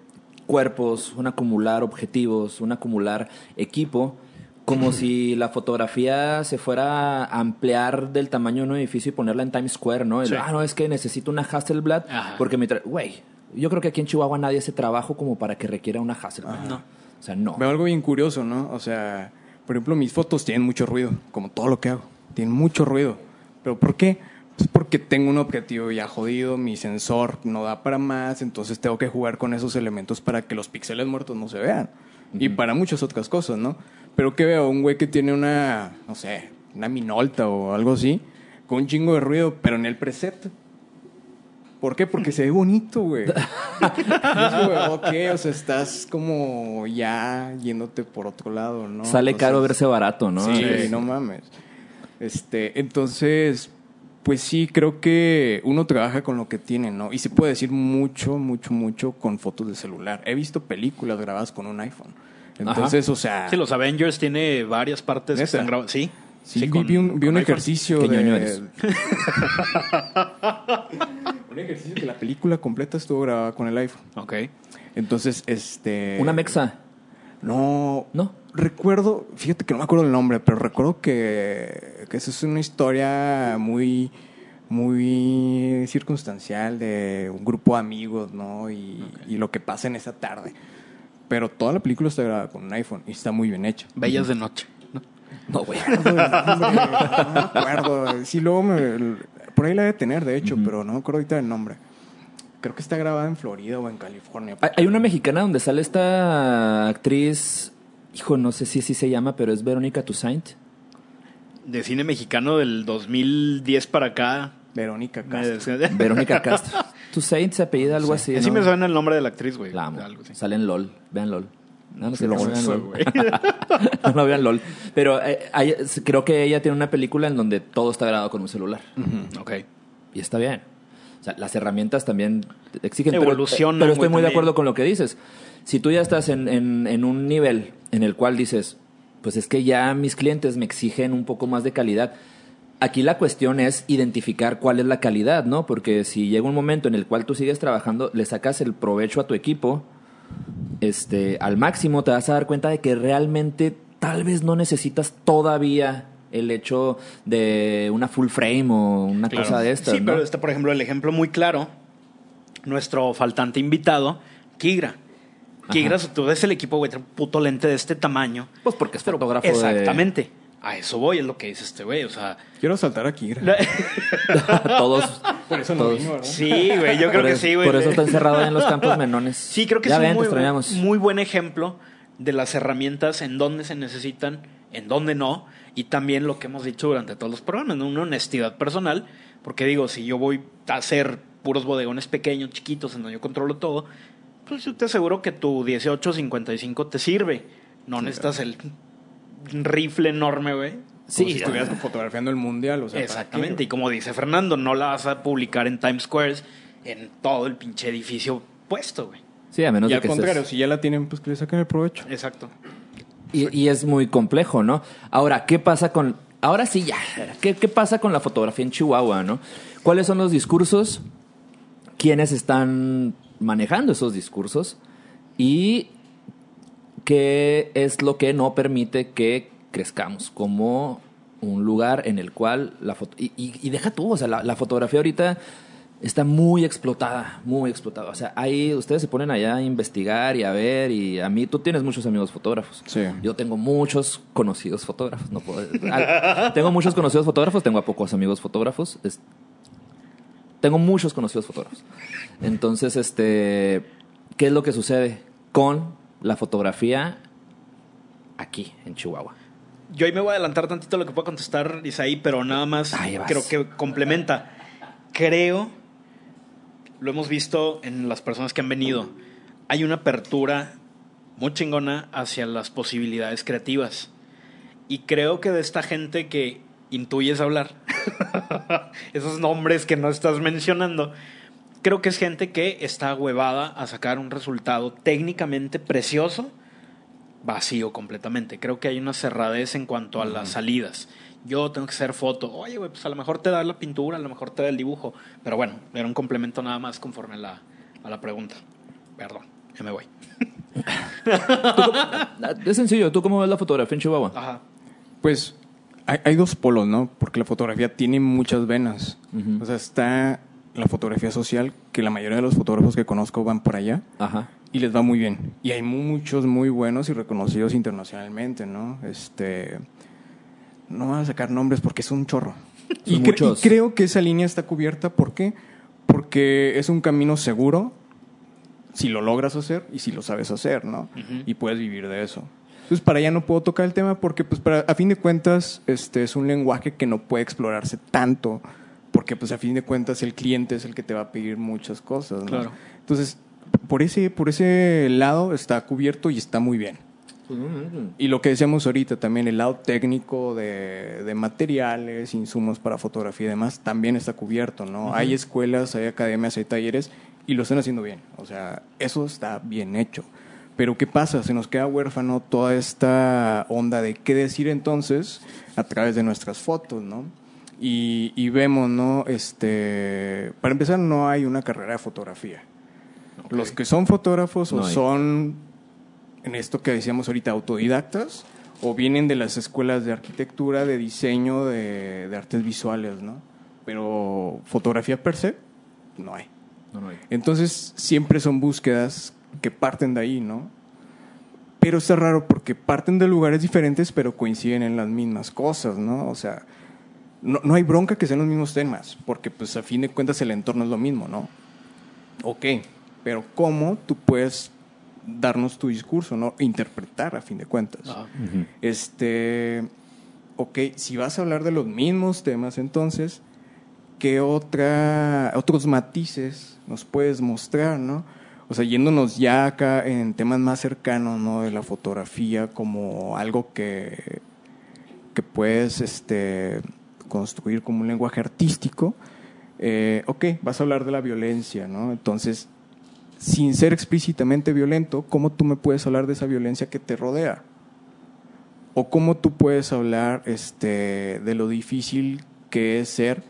Speaker 2: cuerpos, un acumular objetivos, un acumular equipo, como si la fotografía se fuera a ampliar del tamaño de un edificio y ponerla en Times Square, ¿no? El,
Speaker 1: Sí.
Speaker 2: Ah, no, es que necesito una Hasselblad
Speaker 1: Ajá.
Speaker 2: porque me trae... Güey, yo creo que aquí en Chihuahua nadie hace trabajo como para que requiera una Hasselblad.
Speaker 1: No.
Speaker 2: O sea, no.
Speaker 3: Veo algo bien curioso, ¿no? O sea, por ejemplo, mis fotos tienen mucho ruido, como todo lo que hago. Tienen mucho ruido. ¿Pero por qué? Pues porque tengo un objetivo ya jodido, mi sensor no da para más, entonces tengo que jugar con esos elementos para que los píxeles muertos no se vean. Y para muchas otras cosas, ¿no? Pero que veo un güey que tiene una, no sé, una minolta o algo así, con un chingo de ruido, pero en el preset. ¿Por qué? Porque se ve bonito, güey. Ok, o sea, estás como ya yéndote por otro lado, ¿no?
Speaker 2: Sale caro verse barato, ¿no?
Speaker 3: Sí, no mames. Este, entonces, pues sí, creo que uno trabaja con lo que tiene, ¿no? Y se puede decir mucho, mucho, mucho con fotos de celular. He visto películas grabadas con un iPhone. Entonces, o sea,
Speaker 1: Sí, los Avengers tiene varias partes que están grabadas. Sí.
Speaker 3: sí, vi,
Speaker 1: con-
Speaker 3: vi un, vi un ejercicio
Speaker 2: Qué ñoño
Speaker 3: de... un ejercicio que la película completa estuvo grabada con el iPhone.
Speaker 1: Ok.
Speaker 3: Entonces, este...
Speaker 2: Una mexa.
Speaker 3: No,
Speaker 2: ¿No?
Speaker 3: Recuerdo, fíjate que no me acuerdo el nombre, pero recuerdo que, que esa es una historia muy, muy circunstancial de un grupo de amigos, ¿no? Y, y lo que pasa en esa tarde. Pero toda la película está grabada con un iPhone y está muy bien hecha.
Speaker 1: Bellas de noche. ¿no?
Speaker 2: No, güey.
Speaker 3: Hombre, no me acuerdo. Sí, luego me... por ahí la debe tener, de hecho, pero no me acuerdo ahorita del nombre. Creo que está grabada en Florida o en California.
Speaker 2: Hay- Hay una mexicana donde sale esta actriz, hijo, no sé si así se llama, pero es Verónica Toussaint.
Speaker 1: De cine mexicano del 2010 para acá.
Speaker 3: Verónica Castro.
Speaker 2: Verónica Castro. Toussaint se apellida algo así.
Speaker 1: Así
Speaker 2: ¿no?
Speaker 1: me suena el nombre de la actriz, güey.
Speaker 2: La amo.
Speaker 1: Algo así.
Speaker 2: Sale en LOL. Vean LOL. No, no sé,
Speaker 1: no,
Speaker 2: LOL.
Speaker 1: güey.
Speaker 2: no, no vean LOL. Pero eh, hay- creo que ella tiene una película en donde todo está grabado con un celular.
Speaker 1: Ok.
Speaker 2: Y está bien. O sea, las herramientas también exigen. pero-
Speaker 1: Evolucionan,
Speaker 2: Pero, estoy
Speaker 1: güey,
Speaker 2: muy de
Speaker 1: también.
Speaker 2: acuerdo con lo que dices. Si tú ya estás en, en- en un nivel en el cual dices, pues es que ya mis clientes me exigen un poco más de calidad. Aquí la cuestión es identificar cuál es la calidad, ¿no? Porque si llega un momento en el cual tú sigues trabajando, le sacas el provecho a tu equipo, este, al máximo te vas a dar cuenta de que realmente tal vez no necesitas todavía el hecho de una full frame o una
Speaker 1: Claro.
Speaker 2: cosa de estas,
Speaker 1: Sí,
Speaker 2: ¿no?
Speaker 1: pero este, por ejemplo, el ejemplo muy claro, nuestro faltante invitado, Kigra. Kigra, tú ves el equipo, güey, un puto lente de este tamaño.
Speaker 2: Pues porque es fotógrafo de-
Speaker 1: Exactamente. A eso voy, es lo que dice este güey. O sea,
Speaker 3: Quiero saltar aquí.
Speaker 2: todos.
Speaker 3: Por eso no
Speaker 2: todos.
Speaker 3: vino, ¿verdad?
Speaker 1: sí, güey, yo creo
Speaker 2: por
Speaker 1: que
Speaker 2: es-
Speaker 1: sí, güey.
Speaker 2: Por eso está encerrado ahí en los campos menones.
Speaker 1: Sí, creo que
Speaker 2: ya
Speaker 1: es
Speaker 2: ven,
Speaker 1: un muy, muy buen ejemplo de las herramientas en dónde se necesitan, en dónde no, y también lo que hemos dicho durante todos los programas, ¿no? una honestidad personal, porque digo, si yo voy a hacer puros bodegones pequeños, chiquitos, en donde yo controlo todo, pues yo te aseguro que tu 1855 te sirve. No necesitas el rifle enorme, güey.
Speaker 3: Sí, si estuvieras fotografiando el mundial, o sea. ¿para
Speaker 1: Exactamente, y como dice Fernando, no la vas a publicar en Times Square en todo el pinche edificio puesto, güey.
Speaker 2: Sí, a menos
Speaker 3: Y
Speaker 2: de
Speaker 3: al
Speaker 2: que
Speaker 3: contrario,
Speaker 2: estés-
Speaker 3: si ya la tienen, pues que le saquen el provecho.
Speaker 1: Exacto.
Speaker 2: Y, y es muy complejo, ¿no? Ahora, ¿qué pasa con... Ahora sí, ya. ¿Qué, qué pasa con la fotografía en Chihuahua, no? ¿Cuáles son los discursos? ¿Quiénes están manejando esos discursos? ¿Y qué es lo que no permite que crezcamos como un lugar en el cual la foto... Y, y- y deja tú, o sea, la, la fotografía ahorita está muy explotada, muy explotada. O sea, ahí ustedes se ponen allá a investigar y a ver y a mí, tú tienes muchos amigos fotógrafos.
Speaker 3: Sí.
Speaker 2: Yo tengo muchos conocidos fotógrafos. No puedo, al- tengo muchos conocidos fotógrafos, tengo a pocos amigos fotógrafos. es- tengo muchos conocidos fotógrafos. Entonces, este, ¿qué es lo que sucede con la fotografía aquí en Chihuahua?
Speaker 1: Yo ahí me voy a adelantar tantito lo que puedo contestar Isaí, pero nada más creo que complementa. Creo, lo hemos visto en las personas que han venido, hay una apertura muy chingona hacia las posibilidades creativas. Y creo que de esta gente que intuyes hablar, esos nombres que no estás mencionando, creo que es gente que está huevada a sacar un resultado técnicamente precioso vacío completamente. Creo que hay una cerradez en cuanto a las salidas. Yo tengo que hacer foto. Oye, güey, pues a lo mejor te da la pintura, a lo mejor te da el dibujo. Pero bueno, era un complemento nada más conforme a la, a la pregunta. Perdón, ya me voy.
Speaker 2: Es sencillo, ¿tú cómo ves la fotografía en Chihuahua?
Speaker 1: Ajá.
Speaker 3: Pues hay, hay dos polos, ¿no? Porque la fotografía tiene muchas venas. O sea, está la fotografía social, que la mayoría de los fotógrafos que conozco van por allá
Speaker 2: Ajá.
Speaker 3: y les va muy bien. Y hay muchos muy buenos y reconocidos internacionalmente, ¿no? Este. No voy a sacar nombres porque es un chorro. y,
Speaker 2: Son
Speaker 3: cre-
Speaker 2: muchos.
Speaker 3: y creo que esa línea está cubierta. ¿Por qué? Porque es un camino seguro si lo logras hacer y si lo sabes hacer, ¿no? Y puedes vivir de eso. Entonces, para allá no puedo tocar el tema porque, pues, para, a fin de cuentas, este es un lenguaje que no puede explorarse tanto porque, pues, a fin de cuentas, el cliente es el que te va a pedir muchas cosas, ¿no?
Speaker 1: Claro.
Speaker 3: Entonces, por ese, por ese lado está cubierto y está muy bien. Y lo que decíamos ahorita también, el lado técnico de, de materiales, insumos para fotografía y demás, también está cubierto, ¿no? Hay escuelas, hay academias, hay talleres y lo están haciendo bien. O sea, eso está bien hecho. Pero ¿qué pasa? Se nos queda huérfano toda esta onda de qué decir entonces a través de nuestras fotos, ¿no? Y, y vemos, ¿no? Este, para empezar, no hay una carrera de fotografía. Los que son fotógrafos
Speaker 2: No
Speaker 3: o son, en esto que decíamos ahorita, autodidactas, o vienen de las escuelas de arquitectura, de diseño, de, de artes visuales, ¿no? Pero fotografía per se, no hay.
Speaker 2: No, no hay.
Speaker 3: Entonces, siempre son búsquedas que parten de ahí, ¿no? Pero está raro porque parten de lugares diferentes, pero coinciden en las mismas cosas, ¿no? O sea, no, no hay bronca que sean los mismos temas, porque pues a fin de cuentas el entorno es lo mismo, ¿no? Ok, pero ¿cómo tú puedes darnos tu discurso, ¿no? Interpretar a fin de cuentas.
Speaker 1: Ah.
Speaker 3: Este, ok, si vas a hablar de los mismos temas, entonces, ¿qué otra, otros matices nos puedes mostrar, ¿no? O sea, yéndonos ya acá en temas más cercanos, ¿no? De la fotografía como algo que, que puedes este, construir como un lenguaje artístico. Eh, ok, vas a hablar de la violencia, ¿no? Entonces, sin ser explícitamente violento, ¿cómo tú me puedes hablar de esa violencia que te rodea? O cómo tú puedes hablar este, de lo difícil que es ser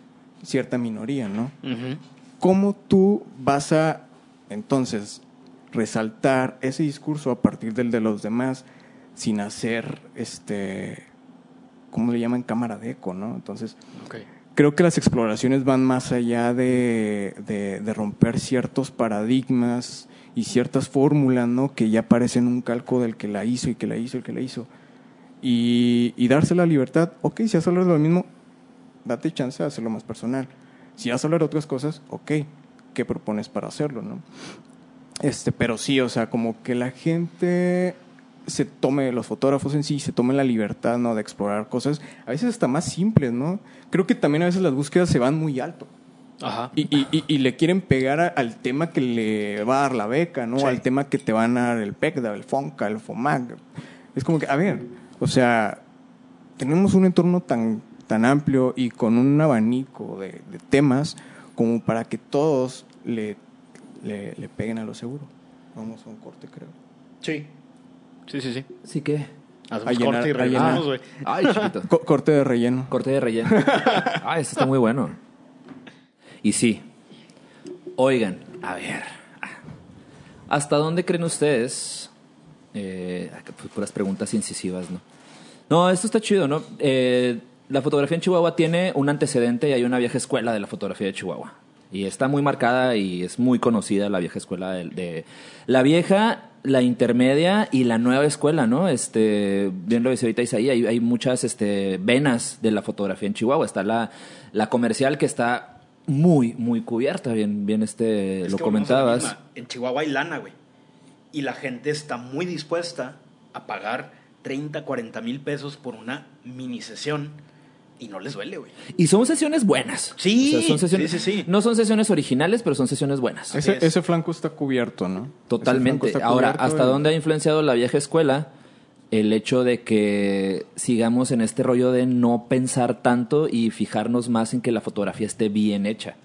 Speaker 3: cierta minoría, ¿no? ¿Cómo tú vas a entonces resaltar ese discurso a partir del de los demás sin hacer este ¿cómo le llaman? cámara de eco, ¿no? Entonces,
Speaker 1: Ok.
Speaker 3: creo que las exploraciones van más allá de, de- de romper ciertos paradigmas y ciertas fórmulas, ¿no? Que ya parecen un calco del que la hizo y que la hizo y que la hizo. Y, y darse la libertad, ok, si vas a hablar de lo mismo, date chance de hacerlo más personal. Si vas a hablar de otras cosas, ok, ¿qué propones para hacerlo, no? Este, pero sí, o sea, como que la gente se tome, los fotógrafos en sí, se tomen la libertad, ¿no? De explorar cosas, a veces hasta más simples, ¿no? Creo que también a veces las búsquedas se van muy alto.
Speaker 1: Ajá.
Speaker 3: Y, y- y- y le quieren pegar a- al tema que le va a dar la beca, ¿no?
Speaker 1: Sí.
Speaker 3: Al tema que te van a dar el PECDA, el FONCA, el FOMAC. Es como que, a ver, o sea, tenemos un entorno tan, tan amplio y con un abanico de, de temas como para que todos le, le, le peguen a lo seguro. Vamos a un corte, creo.
Speaker 1: Sí. Sí, sí, sí.
Speaker 2: Sí que.
Speaker 1: Hacemos
Speaker 3: llenar-
Speaker 1: corte y güey.
Speaker 2: Ay, chiquito.
Speaker 3: Co- corte de relleno.
Speaker 2: Corte de relleno. Ah, eso está muy bueno. Y sí. Oigan, a ver. ¿Hasta dónde creen ustedes? Eh, pues, puras preguntas incisivas, ¿no? No, esto está chido, ¿no? Eh, la fotografía en Chihuahua tiene un antecedente y hay una vieja escuela de la fotografía de Chihuahua. Y está muy marcada y es muy conocida la vieja escuela de, de- la vieja, la intermedia y la nueva escuela, ¿no? Este, bien lo dice ahorita Isaí, hay, hay muchas este, venas de la fotografía en Chihuahua. Está la, la comercial que está muy, muy cubierta, bien, bien este,
Speaker 1: Es
Speaker 2: lo comentabas.
Speaker 1: En Chihuahua hay lana, güey. Y la gente está muy dispuesta a pagar 30, 40 mil pesos por una mini sesión. Y no les duele, güey.
Speaker 2: Y son sesiones buenas.
Speaker 1: Sí,
Speaker 2: son sesiones,
Speaker 1: sí, sí, sí.
Speaker 2: No son sesiones originales, pero son sesiones buenas.
Speaker 3: Ese,
Speaker 1: es.
Speaker 3: ese flanco está cubierto, ¿no?
Speaker 2: Totalmente. Ahora, ¿hasta
Speaker 3: y-
Speaker 2: dónde ha influenciado la vieja escuela el hecho de que sigamos en este rollo de no pensar tanto y fijarnos más en que la fotografía esté bien hecha?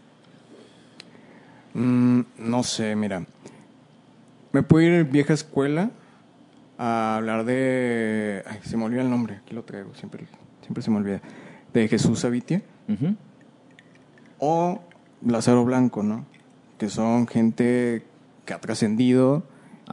Speaker 3: Mm, no sé, mira. Me puedo ir en vieja escuela a hablar de. Ay, se me olvida el nombre, aquí lo traigo, siempre, siempre se me olvida. De Jesús Sabitia
Speaker 2: Ujú.
Speaker 3: o Lázaro Blanco, ¿no? Que son gente que ha trascendido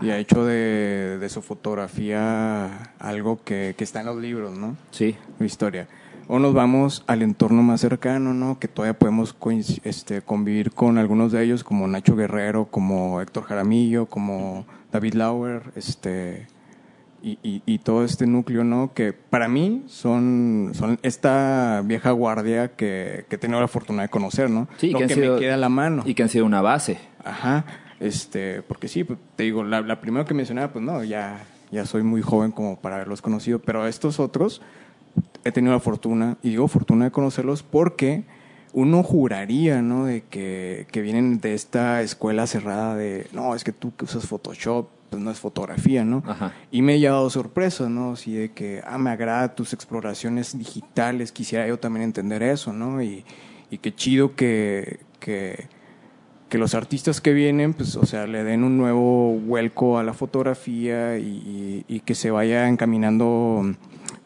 Speaker 3: y ha hecho de, de su fotografía algo que, que está en los libros, ¿no?
Speaker 2: Sí.
Speaker 3: la historia. O nos vamos al entorno más cercano, ¿no? Que todavía podemos este, convivir con algunos de ellos, como Nacho Guerrero, como Héctor Jaramillo, como David Lauer, este, y, y- y todo este núcleo, ¿no? Que para mí son, son esta vieja guardia que, que he tenido la fortuna de conocer, ¿no?
Speaker 2: Sí,
Speaker 3: Lo
Speaker 2: que
Speaker 3: que,
Speaker 2: sido-
Speaker 3: me queda a la mano.
Speaker 2: Y que han sido una base.
Speaker 3: Ajá, este, porque sí, pues, te digo, la, la primera que mencionaba, pues no, ya, ya soy muy joven como para haberlos conocido, pero estos otros he tenido la fortuna, y digo fortuna de conocerlos porque uno juraría, ¿no? De que, que vienen de esta escuela cerrada de, no, es que tú que usas Photoshop, pues no es fotografía, ¿no?
Speaker 2: Ajá.
Speaker 3: Y me he llevado sorpresas, ¿no? Así de que, ah, me agrada tus exploraciones digitales, quisiera yo también entender eso, ¿no? Y, y qué chido que, que, que los artistas que vienen, pues, o sea, le den un nuevo vuelco a la fotografía y, y- y que se vaya encaminando,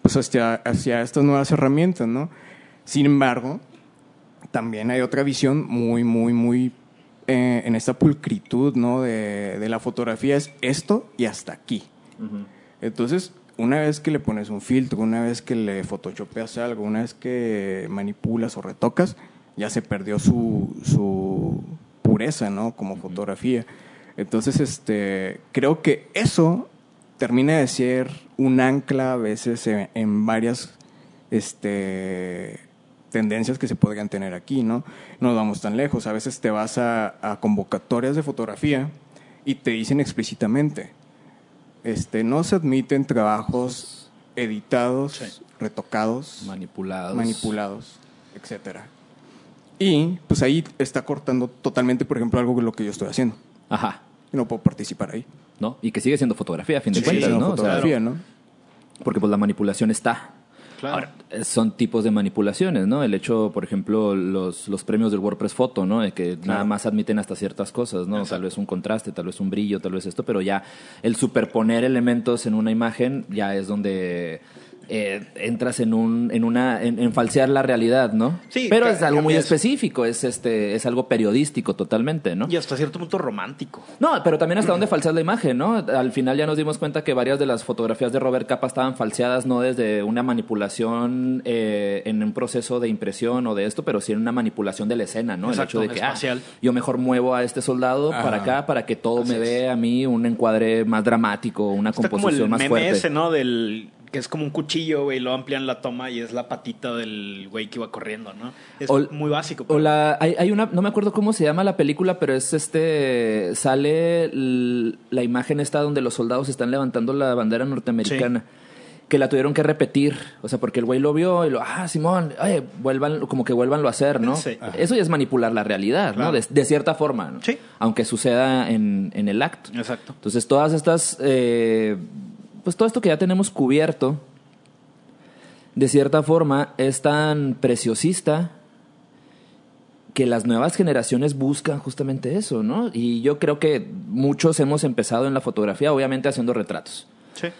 Speaker 3: pues, hacia, hacia estas nuevas herramientas, ¿no? Sin embargo, también hay otra visión muy, muy, muy eh, en esta pulcritud, ¿no? De, de la fotografía es esto y hasta aquí. Entonces, una vez que le pones un filtro, una vez que le photoshopeas algo, una vez que manipulas o retocas, ya se perdió su, su pureza, ¿no? Como fotografía. Entonces, este, creo que eso termina de ser un ancla a veces en, en varias este, tendencias que se podrían tener aquí, ¿no? No nos vamos tan lejos. A veces te vas a, a convocatorias de fotografía y te dicen explícitamente, este, no se admiten trabajos editados,
Speaker 1: Sí.
Speaker 3: retocados,
Speaker 2: Manipulados.
Speaker 3: manipulados, etcétera. Y pues ahí está cortando totalmente, por ejemplo, algo que lo que yo estoy haciendo.
Speaker 2: Ajá.
Speaker 3: Y no puedo participar ahí.
Speaker 2: ¿No? Y que sigue siendo fotografía, a fin de
Speaker 3: Sí,
Speaker 2: cuentas,
Speaker 3: no,
Speaker 2: ¿no? O sea,
Speaker 3: fotografía, ¿no?
Speaker 2: porque pues la manipulación está.
Speaker 1: Claro.
Speaker 2: Ahora, eh, son tipos de manipulaciones, ¿no? El hecho, por ejemplo, los, los premios del WordPress Photo, ¿no? De que nada más admiten hasta ciertas cosas, ¿no? Tal vez un contraste, tal vez un brillo, tal vez esto, pero ya el superponer elementos en una imagen ya es donde eh, entras en un, en una, en, en falsear la realidad, ¿no?
Speaker 1: Sí,
Speaker 2: Pero es algo muy específico, es este, es algo periodístico totalmente, ¿no?
Speaker 1: Y hasta cierto punto romántico.
Speaker 2: No, pero también hasta dónde falseas la imagen, ¿no? Al final ya nos dimos cuenta que varias de las fotografías de Robert Capa estaban falseadas no desde una manipulación eh, en un proceso de impresión o de esto, pero sí en una manipulación de la escena, ¿no?
Speaker 1: Exacto,
Speaker 2: El hecho de que ah, yo mejor muevo a este soldado
Speaker 3: Ajá.
Speaker 2: para acá para que todo me dé a mí un encuadre más dramático, una
Speaker 1: Está como
Speaker 2: composición
Speaker 1: el
Speaker 2: más
Speaker 1: meme
Speaker 2: fuerte.
Speaker 1: ese, ¿no? Del que es como un cuchillo, güey, y lo amplían la toma y es la patita del güey que iba corriendo, ¿no? Es
Speaker 2: O-
Speaker 1: muy básico.
Speaker 2: O la, hay, hay una, no me acuerdo cómo se llama la película, pero es este, sale la imagen esta donde los soldados están levantando la bandera norteamericana. Que la tuvieron que repetir, o sea, porque el güey lo vio y lo, ah, Simón, oye, vuelvan, como que vuélvanlo a hacer, ¿no?
Speaker 1: Sí.
Speaker 2: Eso ya es manipular la realidad,
Speaker 1: Claro.
Speaker 2: ¿no? De, de cierta forma, ¿no?
Speaker 1: Sí.
Speaker 2: Aunque suceda en, en el acto.
Speaker 1: Exacto.
Speaker 2: Entonces, todas estas, eh, pues todo esto que ya tenemos cubierto, de cierta forma, es tan preciosista que las nuevas generaciones buscan justamente eso, ¿no? Y yo creo que muchos hemos empezado en la fotografía, obviamente haciendo retratos.
Speaker 1: Sí.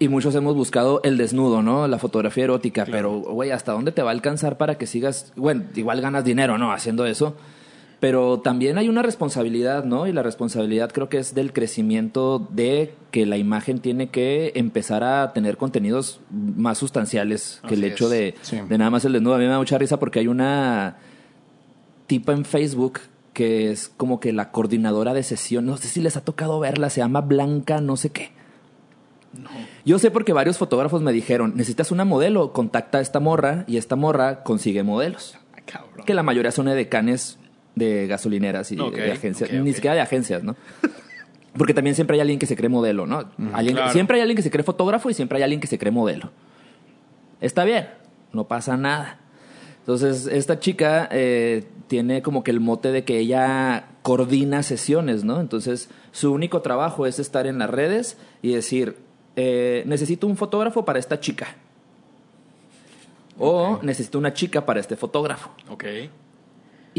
Speaker 2: Y muchos hemos buscado el desnudo, ¿no? La fotografía erótica. Pero, güey, ¿hasta dónde te va a alcanzar para que sigas? Bueno, igual ganas dinero, ¿no? Haciendo eso. Pero también hay una responsabilidad, ¿no? Y la responsabilidad creo que es del crecimiento de que la imagen tiene que empezar a tener contenidos más sustanciales que el hecho
Speaker 1: es.
Speaker 2: de,
Speaker 3: Sí.
Speaker 2: de nada más el desnudo. A mí me da mucha risa porque hay una tipa en Facebook que es como que la coordinadora de sesión. No sé si les ha tocado verla, se llama Blanca, no sé qué. Yo sé porque varios fotógrafos me dijeron, necesitas una modelo, contacta a esta morra y esta morra consigue modelos.
Speaker 1: Ah, cabrón.
Speaker 2: Que la mayoría son edecanes de gasolineras y de agencias, ni siquiera de agencias, ¿no? Porque también siempre hay alguien que se cree modelo, ¿no? Alguien-
Speaker 1: Claro.
Speaker 2: Siempre hay alguien que se cree fotógrafo y siempre hay alguien que se cree modelo. Está bien, no pasa nada. Entonces, esta chica eh, tiene como que el mote de que ella coordina sesiones, ¿no? Entonces, su único trabajo es estar en las redes y decir, eh, necesito un fotógrafo para esta chica. O necesito una chica para este fotógrafo.
Speaker 1: Ok.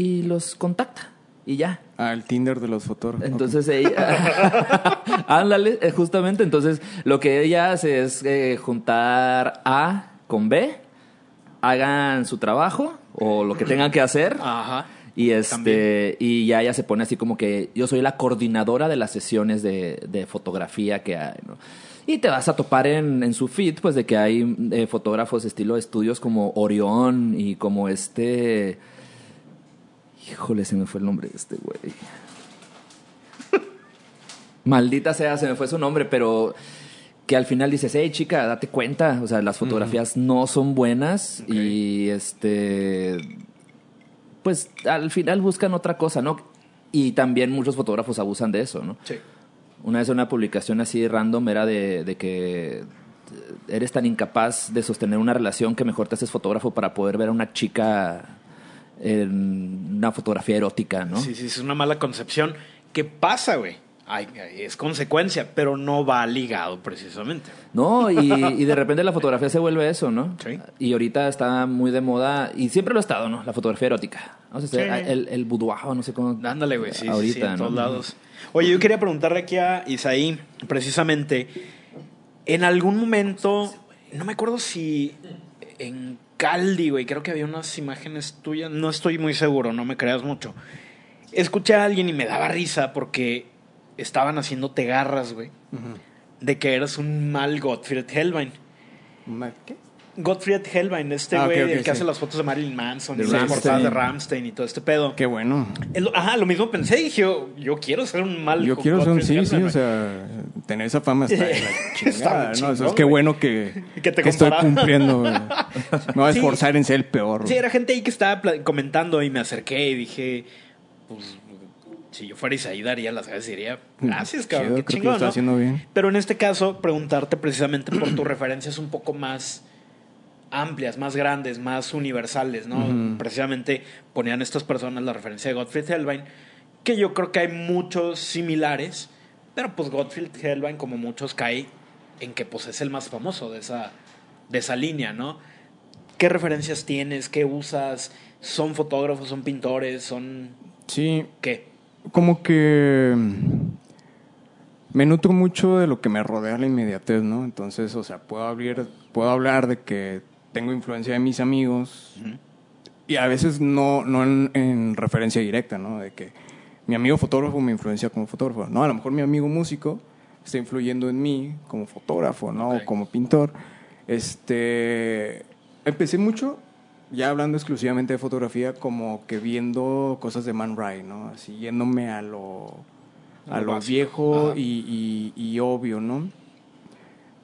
Speaker 2: Y los contacta. Y ya.
Speaker 3: Ah, el Tinder de los fotógrafos.
Speaker 2: Entonces ella. Ándale, eh, justamente. Entonces, lo que ella hace es eh, juntar A con B, hagan su trabajo o lo que tengan que hacer.
Speaker 1: Ajá.
Speaker 2: Y este y ya ella se pone así como que yo soy la coordinadora de las sesiones de, de fotografía que hay, ¿no? Y te vas a topar en, en su feed, pues, de que hay eh, fotógrafos de estilo de estudios como Orión y como este... Híjole, se me fue el nombre de este güey. Maldita sea, se me fue su nombre, pero que al final dices, hey chica, date cuenta, o sea, las fotografías no son buenas y este, pues al final buscan otra cosa, ¿no? Y también muchos fotógrafos abusan de eso, ¿no?
Speaker 1: Sí.
Speaker 2: Una vez una publicación así random era de, de que eres tan incapaz de sostener una relación que mejor te haces fotógrafo para poder ver a una chica en una fotografía erótica, ¿no?
Speaker 1: Sí, sí, es una mala concepción. ¿Qué pasa, güey? Ay, es consecuencia, pero no va ligado precisamente.
Speaker 2: No, y, y de repente la fotografía se vuelve eso, ¿no?
Speaker 1: Sí.
Speaker 2: Y ahorita está muy de moda, y siempre lo ha estado, ¿no? La fotografía erótica. O sea,
Speaker 1: Sí.
Speaker 2: el, el boudoir, no sé cómo.
Speaker 1: Ándale, güey, sí, sí,
Speaker 2: ahorita,
Speaker 1: sí, en
Speaker 2: ¿no?
Speaker 1: todos lados. Oye, yo quería preguntarle aquí a Isaí, precisamente, en algún momento, no me acuerdo si en Caldi, güey, creo que había unas imágenes tuyas, no estoy muy seguro, no me creas mucho. Escuché a alguien y me daba risa porque estaban haciéndote garras, güey, de que eras un mal Gottfried Hellbein.
Speaker 3: Ma- ¿Qué?
Speaker 1: Gottfried Hellbein, este
Speaker 3: Ah,
Speaker 1: güey, el que
Speaker 3: sí.
Speaker 1: hace las fotos de Marilyn Manson
Speaker 2: De
Speaker 1: y las portadas de Ramstein y todo este pedo.
Speaker 3: Qué bueno.
Speaker 1: Ajá, lo mismo pensé y dije, yo, yo quiero ser un mal
Speaker 3: Yo quiero ser un sí, sí, o sea, tener esa fama está de la
Speaker 1: Está
Speaker 3: chingada,
Speaker 1: güey.
Speaker 3: bueno que,
Speaker 1: Que te
Speaker 3: estoy cumpliendo. Me voy a
Speaker 1: Sí.
Speaker 3: esforzar en ser el peor.
Speaker 1: Sí, era gente ahí que estaba comentando y me acerqué y dije, pues, si yo fuera Isaí daría las gracias y diría, gracias, cabrón,
Speaker 3: Chido,
Speaker 1: qué chingón, ¿no?
Speaker 3: haciendo bien.
Speaker 1: Pero en este caso, preguntarte precisamente por tus referencias un poco más amplias, más grandes, más universales, ¿no? Precisamente ponían estas personas la referencia de Gottfried Hellbein, que yo creo que hay muchos similares, pero pues Gottfried Hellbein, como muchos, cae en que pues es el más famoso de esa, de esa línea, ¿no? ¿Qué referencias tienes? ¿Qué usas? ¿Son fotógrafos? ¿Son pintores? ¿Son
Speaker 3: Sí,
Speaker 1: qué?
Speaker 3: como que mm, me nutro mucho de lo que me rodea la inmediatez, ¿no? Entonces, o sea, puedo hablar, puedo hablar de que tengo influencia de mis amigos y a veces no, no en, en referencia directa, ¿no? De que mi amigo fotógrafo me influencia como fotógrafo. No, a lo mejor mi amigo músico está influyendo en mí como fotógrafo, ¿no? O como pintor. Este, empecé mucho, ya hablando exclusivamente de fotografía, como que viendo cosas de Man Ray, ¿no? Así yéndome a lo, a
Speaker 1: lo
Speaker 3: viejo y, y- y obvio, ¿no?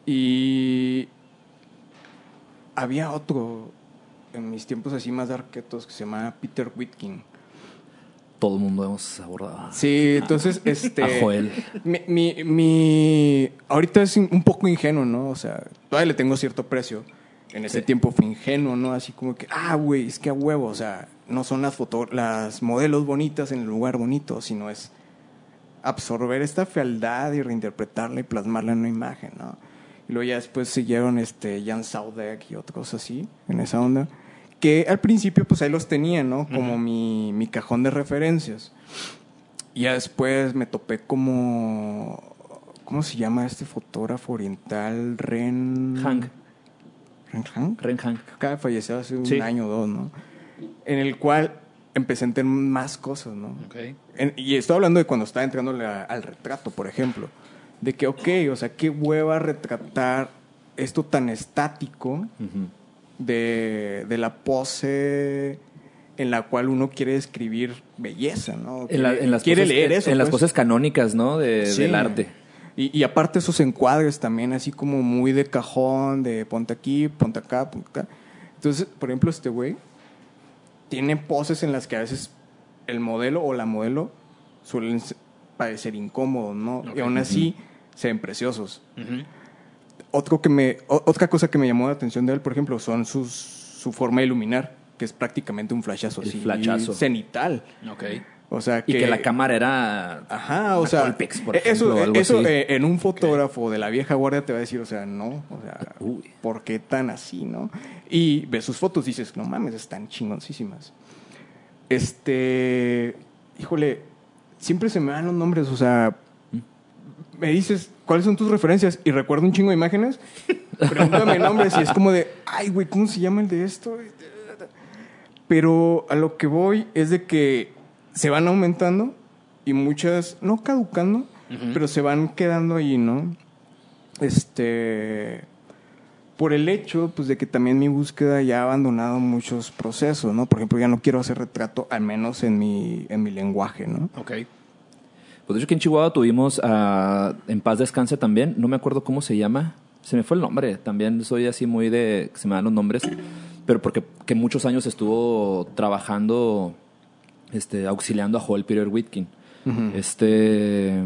Speaker 3: Y había otro en mis tiempos así más arquetos que se llama Peter Whitkin.
Speaker 2: Todo el mundo hemos abordado.
Speaker 3: Sí, entonces, este...
Speaker 2: A Joel.
Speaker 3: Mi, mi, mi- Ahorita es un poco ingenuo, ¿no? O sea, todavía le tengo cierto precio. En ese
Speaker 2: Sí.
Speaker 3: tiempo fue ingenuo, ¿no? Así como que, ah, güey, es que a huevo, o sea, no son las, foto las modelos bonitas en el lugar bonito, sino es absorber esta fealdad y reinterpretarla y plasmarla en una imagen, ¿no? Y luego ya después siguieron este Jan Saudek y otros así, en esa onda. Que al principio, pues ahí los tenía, ¿no? Como mi, mi cajón de referencias. Y ya después me topé como. ¿Cómo se llama este fotógrafo oriental? Ren.
Speaker 2: Hank.
Speaker 3: ¿Ren Hank?
Speaker 2: Ren Hank.
Speaker 3: Acaba de fallecer hace un
Speaker 1: Sí.
Speaker 3: año o dos, ¿no? En el cual empecé a entender más cosas, ¿no?
Speaker 1: Ok.
Speaker 3: En- y estoy hablando de cuando estaba entrando al retrato, por ejemplo. De que, ok, o sea, qué hueva retratar esto tan estático de, de la pose en la cual uno quiere describir belleza, ¿no?
Speaker 2: En, la- en las
Speaker 3: quiere
Speaker 2: poses,
Speaker 3: leer
Speaker 2: en-
Speaker 3: eso.
Speaker 2: en las
Speaker 3: pues.
Speaker 2: poses canónicas, ¿no? De-
Speaker 3: Sí.
Speaker 2: Del arte.
Speaker 3: Y, y aparte esos encuadres también, así como muy de cajón, de ponte aquí, ponte acá, ponte acá. Entonces, por ejemplo, este güey tiene poses en las que a veces el modelo o la modelo suelen parecer incómodos, ¿no?
Speaker 1: Ok.
Speaker 3: Y aún así se ven preciosos.
Speaker 1: Ujú.
Speaker 3: Otro que me, o- otra cosa que me llamó la atención de él, por ejemplo, son sus, su forma de iluminar, que es prácticamente un flashazo
Speaker 2: El
Speaker 3: así,
Speaker 2: flashazo.
Speaker 3: cenital.
Speaker 1: Ok.
Speaker 3: O sea,
Speaker 2: Y que la cámara era.
Speaker 3: Ajá, o sea,
Speaker 2: por
Speaker 3: eso,
Speaker 2: ejemplo,
Speaker 3: eso eh, en un fotógrafo de la vieja guardia te va a decir, o sea, no, o sea,
Speaker 2: Uy.
Speaker 3: ¿por qué tan así, no? Y ves sus fotos y dices, no mames, están chingoncísimas. Este, híjole, siempre se me dan los nombres, o sea, me dices, ¿cuáles son tus referencias? Y recuerdo un chingo de imágenes, pregúntame nombres y es como de, ay, güey, ¿cómo se llama el de esto? Pero a lo que voy es de que se van aumentando y muchas, no caducando, pero se van quedando ahí, ¿no? Este. Por el hecho, pues, de que también mi búsqueda ya ha abandonado muchos procesos, ¿no? Por ejemplo, ya no quiero hacer retrato, al menos en mi, en mi lenguaje, ¿no?
Speaker 1: Ok.
Speaker 2: Pues de hecho, aquí en Chihuahua tuvimos a En Paz Descanse también. No me acuerdo cómo se llama. Se me fue el nombre. También soy así muy de. se me dan los nombres. Pero porque que muchos años estuvo trabajando, este, auxiliando a Joel Peter Whitkin. Este.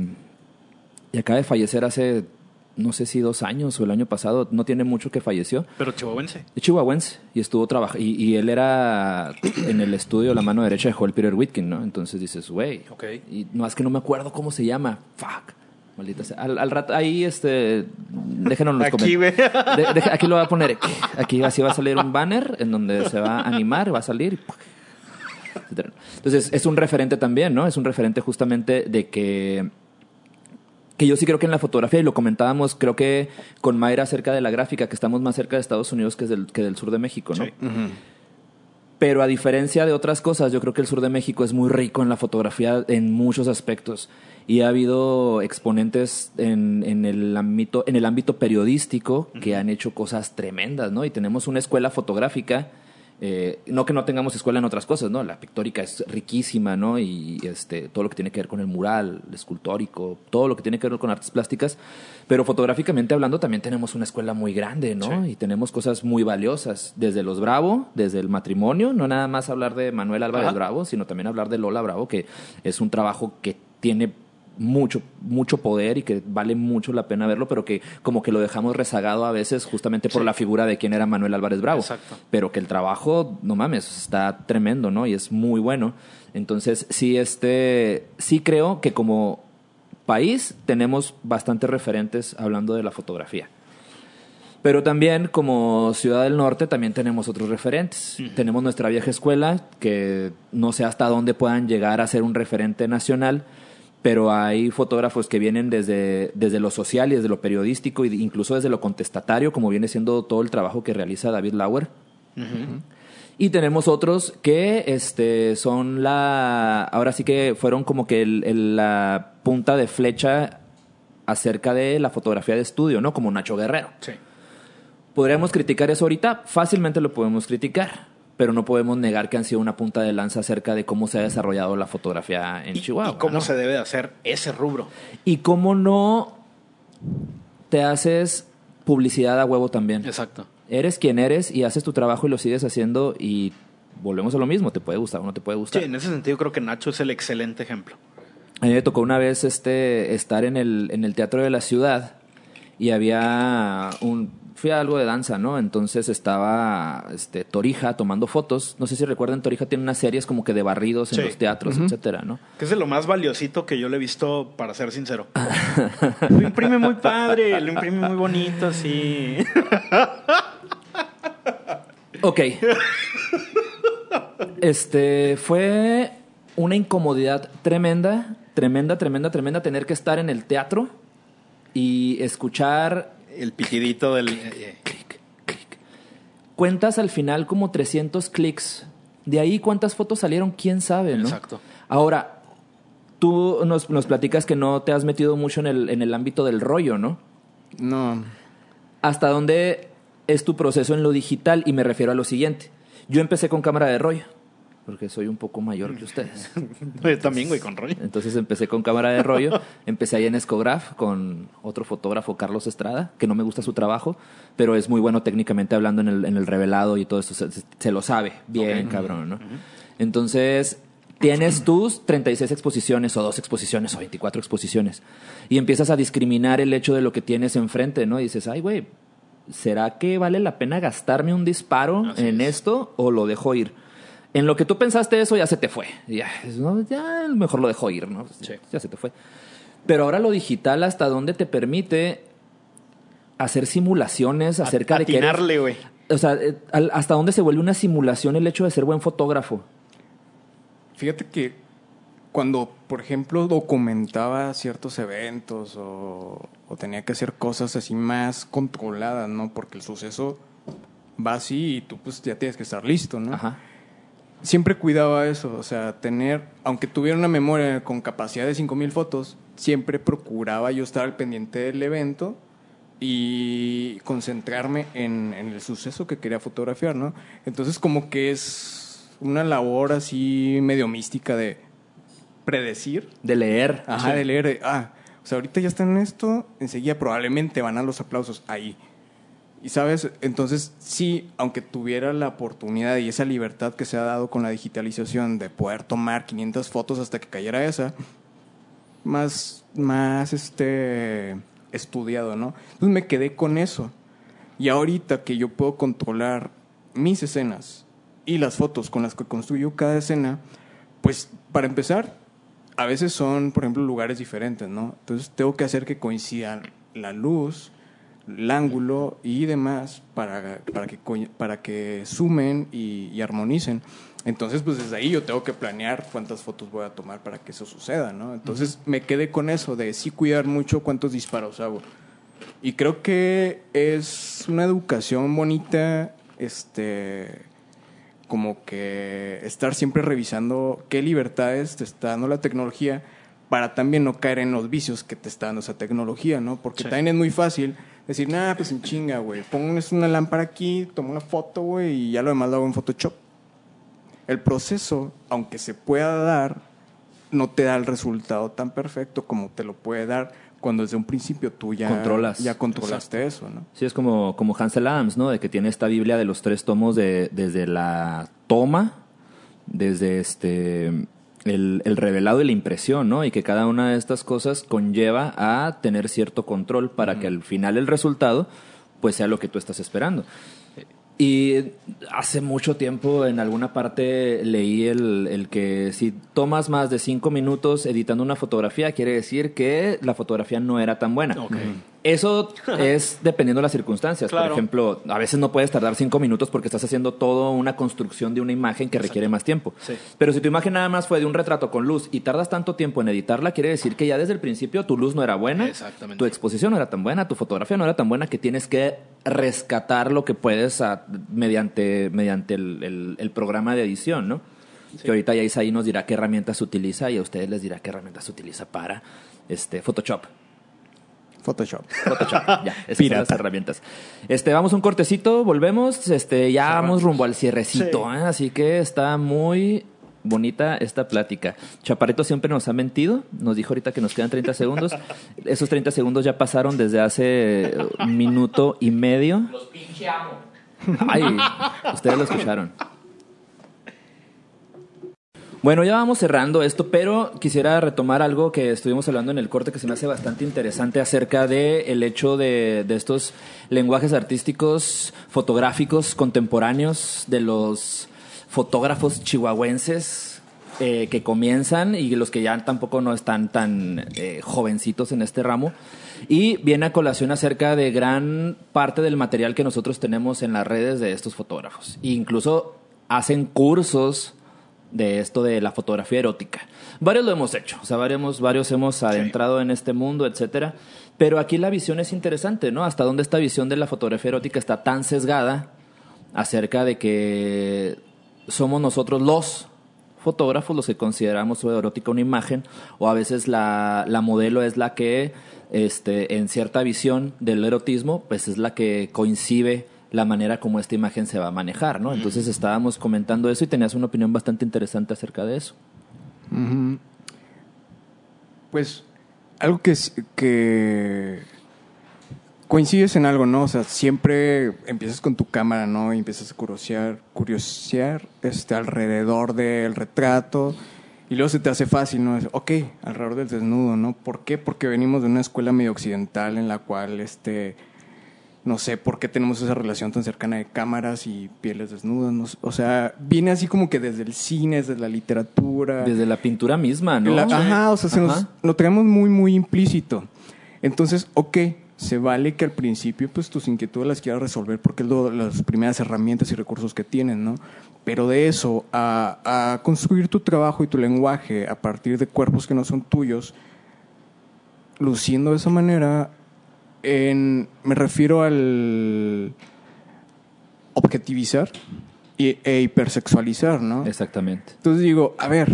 Speaker 2: Y acaba de fallecer hace. No sé si dos años o el año pasado. No tiene mucho que falleció.
Speaker 1: Pero chihuahuense.
Speaker 2: Chihuahuense y estuvo trabajando. Y, y él era en el estudio la mano derecha de Joel Peter Whitkin, ¿no? Entonces dices, güey.
Speaker 1: Ok.
Speaker 2: Y no, es que no me acuerdo cómo se llama. Fuck. Maldita sea. Al, al rato, ahí, este. Déjenos en los
Speaker 1: Aquí,
Speaker 2: comentarios. De- aquí lo voy a poner. Aquí así va a salir un banner en donde se va a animar, va a salir. Entonces, es un referente también, ¿no? Es un referente justamente de que que yo sí creo que en la fotografía, y lo comentábamos, creo que con Mayra acerca de la gráfica, que estamos más cerca de Estados Unidos que del, que del sur de México, ¿no?
Speaker 1: Sí.
Speaker 2: Pero a diferencia de otras cosas, yo creo que el sur de México es muy rico en la fotografía en muchos aspectos. Y ha habido exponentes en, en el, ámbito, en el ámbito periodístico que han hecho cosas tremendas, ¿no? Y tenemos una escuela fotográfica eh, no que no tengamos escuela en otras cosas, ¿no? La pictórica es riquísima, ¿no? Y este, todo lo que tiene que ver con el mural, el escultórico, todo lo que tiene que ver con artes plásticas. Pero fotográficamente hablando también tenemos una escuela muy grande, ¿no? Y tenemos cosas muy valiosas. Desde los Bravo, desde el matrimonio, no nada más hablar de Manuel Álvarez Bravo, sino también hablar de Lola Bravo, que es un trabajo que tiene mucho, mucho poder y que vale mucho la pena verlo, pero que como que lo dejamos rezagado a veces justamente por la figura de quién era Manuel Álvarez Bravo.
Speaker 1: Exacto.
Speaker 2: Pero que el trabajo, no mames, está tremendo, ¿no? Y es muy bueno. Entonces, sí, este, sí creo que como país tenemos bastantes referentes hablando de la fotografía. Pero también como Ciudad del Norte también tenemos otros referentes. Tenemos nuestra vieja escuela, que no sé hasta dónde puedan llegar a ser un referente nacional, pero hay fotógrafos que vienen desde, desde lo social y desde lo periodístico e incluso desde lo contestatario, como viene siendo todo el trabajo que realiza David Lauer. Y tenemos otros que este, son la. Ahora sí que fueron como que el, la punta de flecha acerca de la fotografía de estudio, ¿no? Como Nacho Guerrero.
Speaker 1: Sí.
Speaker 2: ¿Podríamos criticar eso ahorita? Fácilmente lo podemos criticar pero no podemos negar que han sido una punta de lanza acerca de cómo se ha desarrollado la fotografía en Chihuahua.
Speaker 1: Y cómo se debe de hacer ese rubro.
Speaker 2: Y cómo no te haces publicidad a huevo también.
Speaker 1: Exacto.
Speaker 2: Eres quien eres y haces tu trabajo y lo sigues haciendo y volvemos a lo mismo, te puede gustar o no te puede gustar.
Speaker 1: Sí, en ese sentido creo que Nacho es el excelente ejemplo.
Speaker 2: A mí me tocó una vez este, estar en el, en el Teatro de la Ciudad y había un fui a algo de danza, ¿no? Entonces estaba este, Torija tomando fotos. No sé si recuerdan, Torija tiene unas series como que de barridos en los teatros, etcétera, ¿no?
Speaker 1: Que es de lo más valiosito que yo le he visto, para ser sincero. lo imprime muy padre, lo imprime muy bonito, así.
Speaker 2: ok. Este fue una incomodidad tremenda, tremenda, tremenda, tremenda tener que estar en el teatro y escuchar
Speaker 1: el pitidito del...
Speaker 2: Cuentas al final como 300 clics. De ahí cuántas fotos salieron, quién sabe, ¿no?
Speaker 1: Exacto.
Speaker 2: Ahora, tú nos, nos platicas que no te has metido mucho en el, en el ámbito del rollo, ¿no?
Speaker 3: No.
Speaker 2: ¿Hasta dónde es tu proceso en lo digital? Y me refiero a lo siguiente. Yo empecé con cámara de rollo porque soy un poco mayor que ustedes.
Speaker 1: Yo también, güey, con rollo.
Speaker 2: Entonces empecé con cámara de rollo, empecé ahí en Escograph con otro fotógrafo, Carlos Estrada, que no me gusta su trabajo, pero es muy bueno técnicamente hablando en el, en el revelado y todo eso, se, lo sabe bien, cabrón, ¿no? Entonces, tienes tus 36 exposiciones o dos exposiciones o 24 exposiciones y empiezas a discriminar el hecho de lo que tienes enfrente, ¿no? Y dices, ay, güey, ¿será que vale la pena gastarme un disparo en esto o lo dejo ir? En lo que tú pensaste eso ya se te fue. Ya, ya mejor lo dejó ir, ¿no? Ya se te fue. Pero ahora lo digital, ¿hasta dónde te permite hacer simulaciones acerca de
Speaker 1: que... güey.
Speaker 2: O sea, eh, ¿hasta dónde se vuelve una simulación el hecho de ser buen fotógrafo?
Speaker 3: Fíjate que cuando, por ejemplo, documentaba ciertos eventos o, o, tenía que hacer cosas así más controladas, ¿no? Porque el suceso va así y tú pues ya tienes que estar listo, ¿no?
Speaker 2: Ajá
Speaker 3: siempre cuidaba eso, o sea, tener, aunque tuviera una memoria con capacidad de 5000 fotos, siempre procuraba yo estar al pendiente del evento y concentrarme en, el suceso que quería fotografiar, ¿no? Entonces como que es una labor así medio mística de predecir.
Speaker 2: De leer.
Speaker 3: Ajá, de leer. ah, o sea, ahorita ya están en esto, enseguida probablemente van a los aplausos ahí. Y sabes, entonces sí, aunque tuviera la oportunidad y esa libertad que se ha dado con la digitalización de poder tomar 500 fotos hasta que cayera esa, más, más este, estudiado, ¿no? Entonces me quedé con eso. Y ahorita que yo puedo controlar mis escenas y las fotos con las que construyo cada escena, pues para empezar, a veces son, por ejemplo, lugares diferentes, ¿no? Entonces tengo que hacer que coincidan la luz, el ángulo y demás para, para, que, para que sumen y, armonicen. Entonces, pues desde ahí yo tengo que planear cuántas fotos voy a tomar para que eso suceda, ¿no? Entonces me quedé con eso de sí cuidar mucho cuántos disparos hago. Y creo que es una educación bonita, este, como que estar siempre revisando qué libertades te está dando la tecnología para también no caer en los vicios que te está dando esa tecnología, ¿no? Porque también es muy fácil decir, nah, pues en chinga, güey, pongo una lámpara aquí, tomo una foto, güey, y ya lo demás lo hago en Photoshop. El proceso, aunque se pueda dar, no te da el resultado tan perfecto como te lo puede dar cuando desde un principio tú ya,
Speaker 2: Controlas.
Speaker 3: ya controlaste eso, ¿no?
Speaker 2: Sí, es como, como Hansel Adams, ¿no? De que tiene esta Biblia de los tres tomos de, desde la toma, desde este el, el revelado y la impresión, ¿no? Y que cada una de estas cosas conlleva a tener cierto control para que al final el resultado pues sea lo que tú estás esperando. Y hace mucho tiempo en alguna parte leí el, el que si tomas más de cinco minutos editando una fotografía, quiere decir que la fotografía no era tan buena. Eso es dependiendo de las circunstancias.
Speaker 1: Claro.
Speaker 2: Por ejemplo, a veces no puedes tardar cinco minutos porque estás haciendo toda una construcción de una imagen que requiere más tiempo.
Speaker 1: Sí.
Speaker 2: Pero si tu imagen nada más fue de un retrato con luz y tardas tanto tiempo en editarla, quiere decir que ya desde el principio tu luz no era buena,
Speaker 1: Exactamente.
Speaker 2: tu exposición no era tan buena, tu fotografía no era tan buena que tienes que rescatar lo que puedes a- mediante, mediante el, el- el programa de edición, ¿no? Que ahorita ya Isaí nos dirá qué herramientas utiliza y a ustedes les dirá qué herramientas utiliza para este Photoshop.
Speaker 3: Photoshop.
Speaker 2: Photoshop, ya, esas son las herramientas. Este, vamos a un cortecito, volvemos, este, ya vamos rumbo al cierrecito,
Speaker 1: Sí.
Speaker 2: ¿eh? así que está muy bonita esta plática. Chaparrito siempre nos ha mentido, nos dijo ahorita que nos quedan 30 segundos. Esos 30 segundos ya pasaron desde hace un minuto y medio. Los pinche amo. Ay, ustedes lo escucharon. Bueno, ya vamos cerrando esto, pero quisiera retomar algo que estuvimos hablando en el corte que se me hace bastante interesante acerca de el hecho de, de estos lenguajes artísticos fotográficos contemporáneos de los fotógrafos chihuahuenses eh, que comienzan y los que ya tampoco no están tan eh, jovencitos en este ramo. Y viene a colación acerca de gran parte del material que nosotros tenemos en las redes de estos fotógrafos. E incluso hacen cursos de esto de la fotografía erótica. Varios lo hemos hecho, o sea, varios, varios hemos adentrado en este mundo, etcétera. Pero aquí la visión es interesante, ¿no? Hasta dónde esta visión de la fotografía erótica está tan sesgada acerca de que somos nosotros los fotógrafos los que consideramos erótica una imagen, o a veces la, la modelo es la que, este, en cierta visión del erotismo, pues es la que coincide la manera como esta imagen se va a manejar, ¿no? Entonces estábamos comentando eso y tenías una opinión bastante interesante acerca de eso.
Speaker 3: Pues algo que, que coincides en algo, ¿no? O sea, siempre empiezas con tu cámara, ¿no? Y empiezas a curiosear, curiosear este, alrededor del retrato. Y luego se te hace fácil, ¿no? Es, ok, alrededor del desnudo, ¿no? ¿Por qué? Porque venimos de una escuela medio occidental en la cual, este, no sé por qué tenemos esa relación tan cercana de cámaras y pieles desnudas. no. O sea, viene así como que desde el cine, desde la literatura.
Speaker 2: Desde la pintura misma, ¿no?
Speaker 3: La- ajá, o sea, se nos- lo traemos muy, muy implícito. Entonces, ok, se vale que al principio pues tus inquietudes las quieras resolver porque es lo- las primeras herramientas y recursos que tienen, ¿no? Pero de eso a, a construir tu trabajo y tu lenguaje a partir de cuerpos que no son tuyos, luciendo de esa manera, en, me refiero al objetivizar y, e hipersexualizar, ¿no?
Speaker 2: Exactamente.
Speaker 3: Entonces digo, a ver,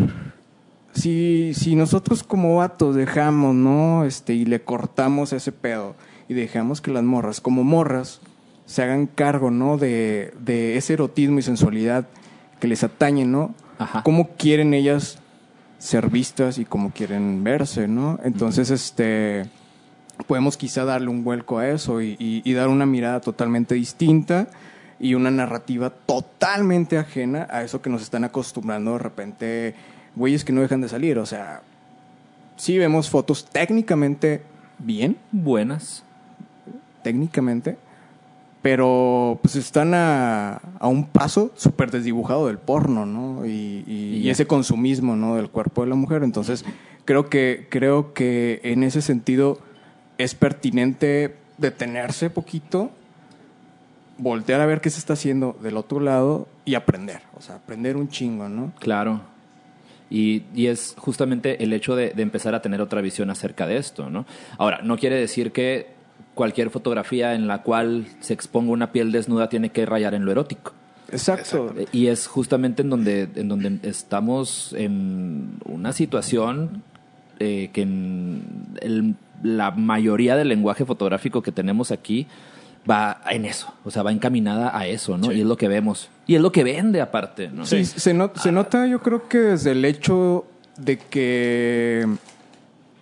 Speaker 3: si, si nosotros como vatos dejamos, ¿no? Este, y le cortamos ese pedo y dejamos que las morras, como morras, se hagan cargo, ¿no? De, de ese erotismo y sensualidad que les atañe, ¿no?
Speaker 2: Ajá.
Speaker 3: ¿Cómo quieren ellas ser vistas y cómo quieren verse, ¿no? Entonces, este, podemos quizá darle un vuelco a eso y, y- y dar una mirada totalmente distinta y una narrativa totalmente ajena a eso que nos están acostumbrando de repente, güeyes que no dejan de salir. O sea, sí vemos fotos técnicamente bien,
Speaker 2: Buenas.
Speaker 3: técnicamente, pero pues están a, a un paso súper desdibujado del porno, ¿no? Y, y- ese consumismo, ¿no? Del cuerpo de la mujer. Entonces, creo que, creo que en ese sentido es pertinente detenerse poquito, voltear a ver qué se está haciendo del otro lado y aprender. O sea, aprender un chingo, ¿no?
Speaker 2: Claro. Y, y es justamente el hecho de, de empezar a tener otra visión acerca de esto, ¿no? Ahora, no quiere decir que cualquier fotografía en la cual se exponga una piel desnuda tiene que rayar en lo erótico.
Speaker 3: Exacto.
Speaker 2: Y es justamente en donde, en donde estamos en una situación eh, que en el- la mayoría del lenguaje fotográfico que tenemos aquí va en eso, o sea, va encaminada a eso, ¿no? Y es lo que vemos. Y es lo que vende aparte, ¿no?
Speaker 3: Sí, se, not- se nota yo creo que desde el hecho de que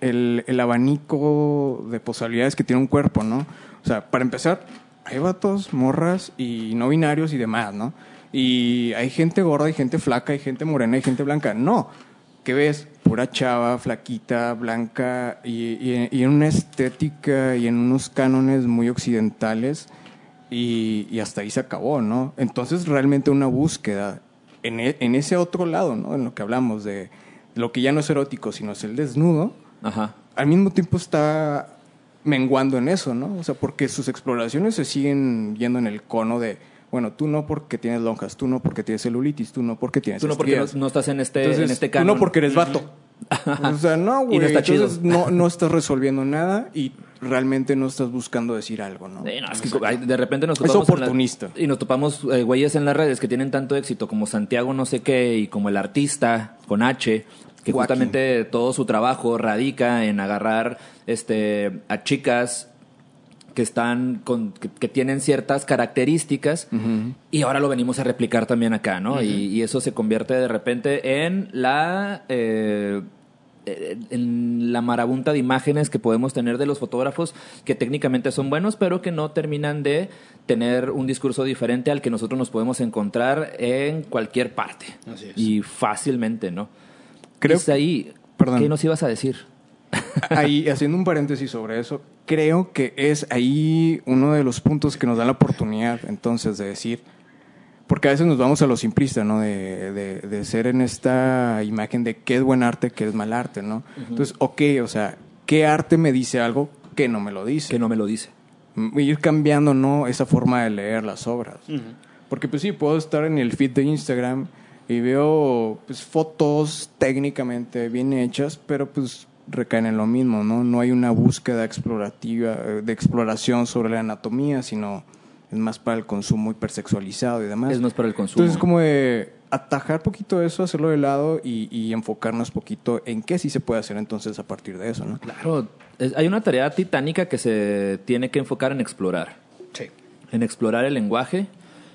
Speaker 3: el, el abanico de posibilidades que tiene un cuerpo, ¿no? O sea, para empezar, hay vatos, morras y no binarios y demás, ¿no? Y hay gente gorda, hay gente flaca, hay gente morena, hay gente blanca. No, ¿qué ves? Pura chava, flaquita, blanca y, y- y en una estética y en unos cánones muy occidentales y, y hasta ahí se acabó, ¿no? Entonces realmente una búsqueda en, e- en ese otro lado, ¿no? En lo que hablamos de lo que ya no es erótico, sino es el desnudo,
Speaker 2: Ajá.
Speaker 3: al mismo tiempo está menguando en eso, ¿no? O sea, porque sus exploraciones se siguen yendo en el cono de, bueno, tú no porque tienes lonjas, tú no porque tienes celulitis, tú no porque tienes
Speaker 2: Tú no porque no, estás en este,
Speaker 3: Entonces,
Speaker 2: en este
Speaker 3: tú
Speaker 2: canon.
Speaker 3: no porque eres vato. O sea, no, güey.
Speaker 2: no
Speaker 3: Entonces. No, no estás resolviendo nada y realmente no estás buscando decir algo, ¿no?
Speaker 2: Sí, no, es que de repente nos
Speaker 3: Es
Speaker 2: topamos. la-
Speaker 3: oportunista.
Speaker 2: y nos topamos eh, güeyes en las redes que tienen tanto éxito como Santiago no sé qué y como el artista con H, que
Speaker 3: Joaquín.
Speaker 2: justamente todo su trabajo radica en agarrar este a chicas que están con que, que tienen ciertas características y ahora lo venimos a replicar también acá, ¿no? y, y eso se convierte de repente en la eh, eh, en la marabunta de imágenes que podemos tener de los fotógrafos que técnicamente son buenos, pero que no terminan de tener un discurso diferente al que nosotros nos podemos encontrar en cualquier parte.
Speaker 1: Así es.
Speaker 2: Y fácilmente, ¿no?
Speaker 3: Creo-
Speaker 2: Es ahí.
Speaker 3: Perdón.
Speaker 2: ¿Qué nos ibas a decir?
Speaker 3: ahí, haciendo un paréntesis sobre eso, creo que es ahí uno de los puntos que nos da la oportunidad entonces de decir, porque a veces nos vamos a lo simplista, ¿no? De, de, de ser en esta imagen de qué es buen arte, qué es mal arte, ¿no? Entonces, ok, o sea, ¿qué arte me dice algo que no me lo dice?
Speaker 2: Que no me lo dice.
Speaker 3: Mm, ir cambiando no esa forma de leer las obras porque pues sí puedo estar en el feed de Instagram y veo pues fotos técnicamente bien hechas pero pues recaen en lo mismo no no hay una búsqueda explorativa eh, de exploración sobre la anatomía sino es más para el consumo hipersexualizado y demás
Speaker 2: Es más para el consumo.
Speaker 3: entonces como de atajar poquito eso hacerlo de lado y, y enfocarnos poquito en qué sí se puede hacer entonces a partir de eso no
Speaker 2: Claro, es- hay una tarea titánica que se tiene que enfocar en explorar.
Speaker 1: Sí.
Speaker 2: en explorar el lenguaje,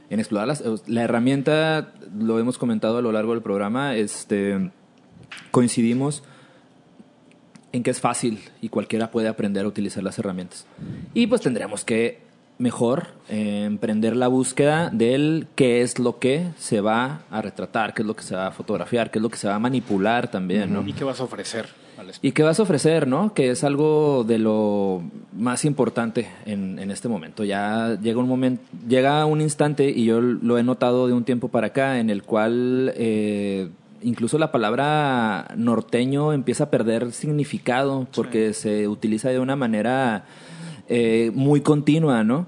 Speaker 2: en explorar las- la herramienta, lo hemos comentado a lo largo del programa, este, coincidimos en que es fácil y cualquiera puede aprender a utilizar las herramientas. Y pues tendremos que mejor eh, emprender la búsqueda del qué es lo que se va a retratar, qué es lo que se va a fotografiar, qué es lo que se va a manipular también, ¿no?
Speaker 1: ¿Y qué vas a ofrecer?
Speaker 2: ¿Y qué vas a ofrecer, no? Que es algo de lo más importante en, en este momento. Ya llega un momento, llega un instante, y yo lo he notado de un tiempo para acá, en el cual eh, incluso la palabra norteño empieza a perder significado porque se utiliza de una manera eh, muy continua, ¿no?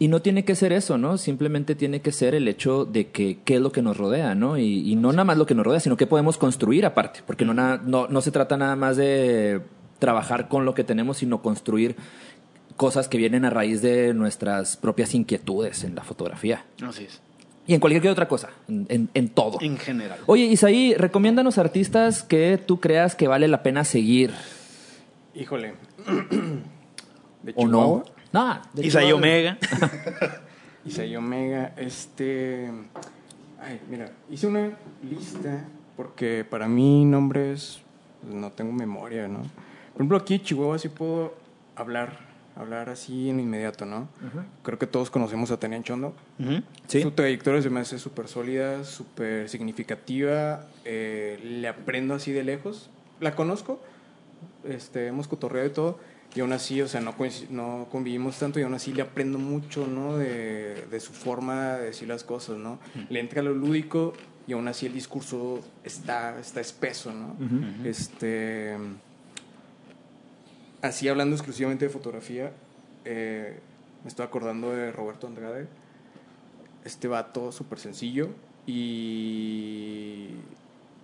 Speaker 2: Y no tiene que ser eso, ¿no? Simplemente tiene que ser el hecho de que qué es lo que nos rodea, ¿no? Y, y no nada más lo que nos rodea, sino qué podemos construir aparte, porque no, na- no, no se trata nada más de trabajar con lo que tenemos, sino construir cosas que vienen a raíz de nuestras propias inquietudes en la fotografía.
Speaker 1: Así es.
Speaker 2: Y en cualquier otra cosa, en, en- en todo.
Speaker 1: En general.
Speaker 2: Oye, Isaí, recomiéndanos artistas que tú creas que vale la pena seguir.
Speaker 3: híjole de
Speaker 2: ¿O no? No, de
Speaker 1: Isaí. Omega.
Speaker 3: Isaí Omega, este... Ay, mira, hice una lista porque para mí nombres pues, no tengo memoria, ¿no? Por ejemplo, aquí en Chihuahua sí puedo hablar, hablar así en inmediato, ¿no? Creo que todos conocemos a Tania Chondo.
Speaker 1: Ujú.
Speaker 2: Sí.
Speaker 3: Su trayectoria se me hace súper sólida, súper significativa. eh, le aprendo así de lejos. La conozco, este, hemos cotorreado y todo. Y aún así, o sea, no, no convivimos tanto y aún así le aprendo mucho, ¿no? De, de su forma de decir las cosas, ¿no? Le entra lo lúdico y aún así el discurso está, está espeso, ¿no? Este... Así hablando exclusivamente de fotografía, eh, me estoy acordando de Roberto Andrade. Este vato súper sencillo y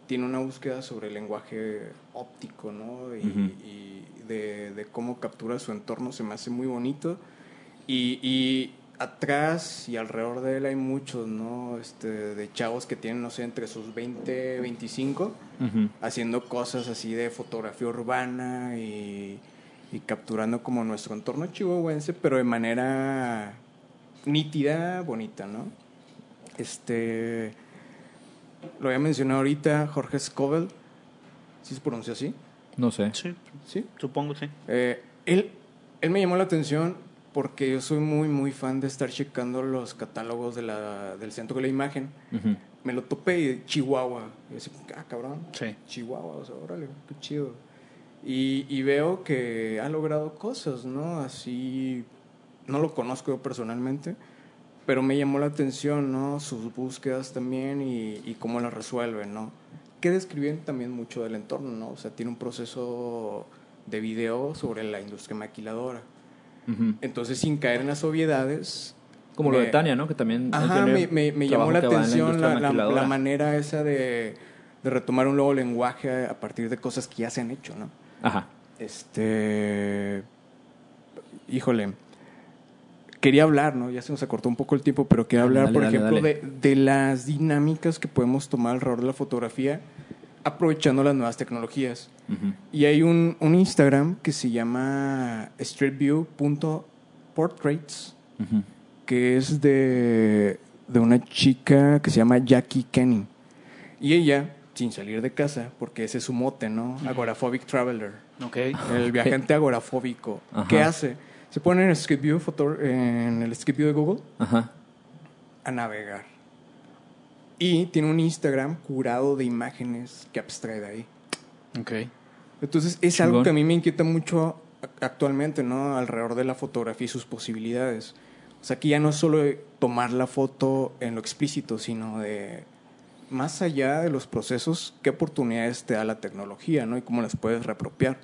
Speaker 3: tiene una búsqueda sobre el lenguaje óptico, ¿no? Y, de, de cómo captura su entorno, se me hace muy bonito. Y, y atrás y alrededor de él hay muchos, ¿no? Este, de chavos que tienen, no sé, entre sus 20, 25,
Speaker 2: Ujú.
Speaker 3: haciendo cosas así de fotografía urbana y, y capturando como nuestro entorno chihuahuense, pero de manera nítida, bonita, ¿no? Este, lo había mencionado ahorita, Jorge Scoville, ¿sí se pronuncia así?
Speaker 2: No sé.
Speaker 1: Sí,
Speaker 3: ¿Sí?
Speaker 1: supongo, sí.
Speaker 3: Eh, él, él me llamó la atención porque yo soy muy, muy fan de estar checando los catálogos de la, del Centro de la Imagen. Me lo topé y Chihuahua. Y así, ah, cabrón.
Speaker 1: Sí.
Speaker 3: Chihuahua, o sea, órale, qué chido. Y, y veo que ha logrado cosas, ¿no? Así, no lo conozco yo personalmente, pero me llamó la atención, ¿no? Sus búsquedas también y, y cómo las resuelve, ¿no? Que describen también mucho del entorno, ¿no? O sea, tiene un proceso de video sobre la industria maquiladora. Entonces, sin caer en las obviedades...
Speaker 2: Como lo
Speaker 3: me-
Speaker 2: de Tania, ¿no? Que también.
Speaker 3: Ajá, me, me- me
Speaker 2: trabajo
Speaker 3: llamó la atención la manera esa de, de retomar un nuevo lenguaje a partir de cosas que ya se han hecho, ¿no?
Speaker 2: Ajá.
Speaker 3: Este. Híjole. Quería hablar, ¿no? Ya se nos acortó un poco el tiempo, pero quería hablar,
Speaker 2: dale,
Speaker 3: por
Speaker 2: dale,
Speaker 3: ejemplo,
Speaker 2: dale.
Speaker 3: De, de las dinámicas que podemos tomar alrededor de la fotografía aprovechando las nuevas tecnologías. Y hay un, un Instagram que se llama streetview.portraits, que es de, de una chica que se llama Jackie Kenny. Y ella, sin salir de casa, porque ese es su mote, ¿no? Agoraphobic Traveler.
Speaker 1: Ok.
Speaker 3: El viajante agorafóbico.
Speaker 2: Ajá.
Speaker 3: ¿Qué hace? Se pone en el Street View, en el Street View de Google
Speaker 2: Ajá.
Speaker 3: a navegar. Y tiene un Instagram curado de imágenes que abstrae de ahí.
Speaker 1: Ok.
Speaker 3: Entonces es
Speaker 2: Chingón.
Speaker 3: algo que a mí me inquieta mucho actualmente, ¿no? Alrededor de la fotografía y sus posibilidades. O sea, que ya no es solo tomar la foto en lo explícito, sino de más allá de los procesos, qué oportunidades te da la tecnología, ¿no? Y cómo las puedes reapropiar.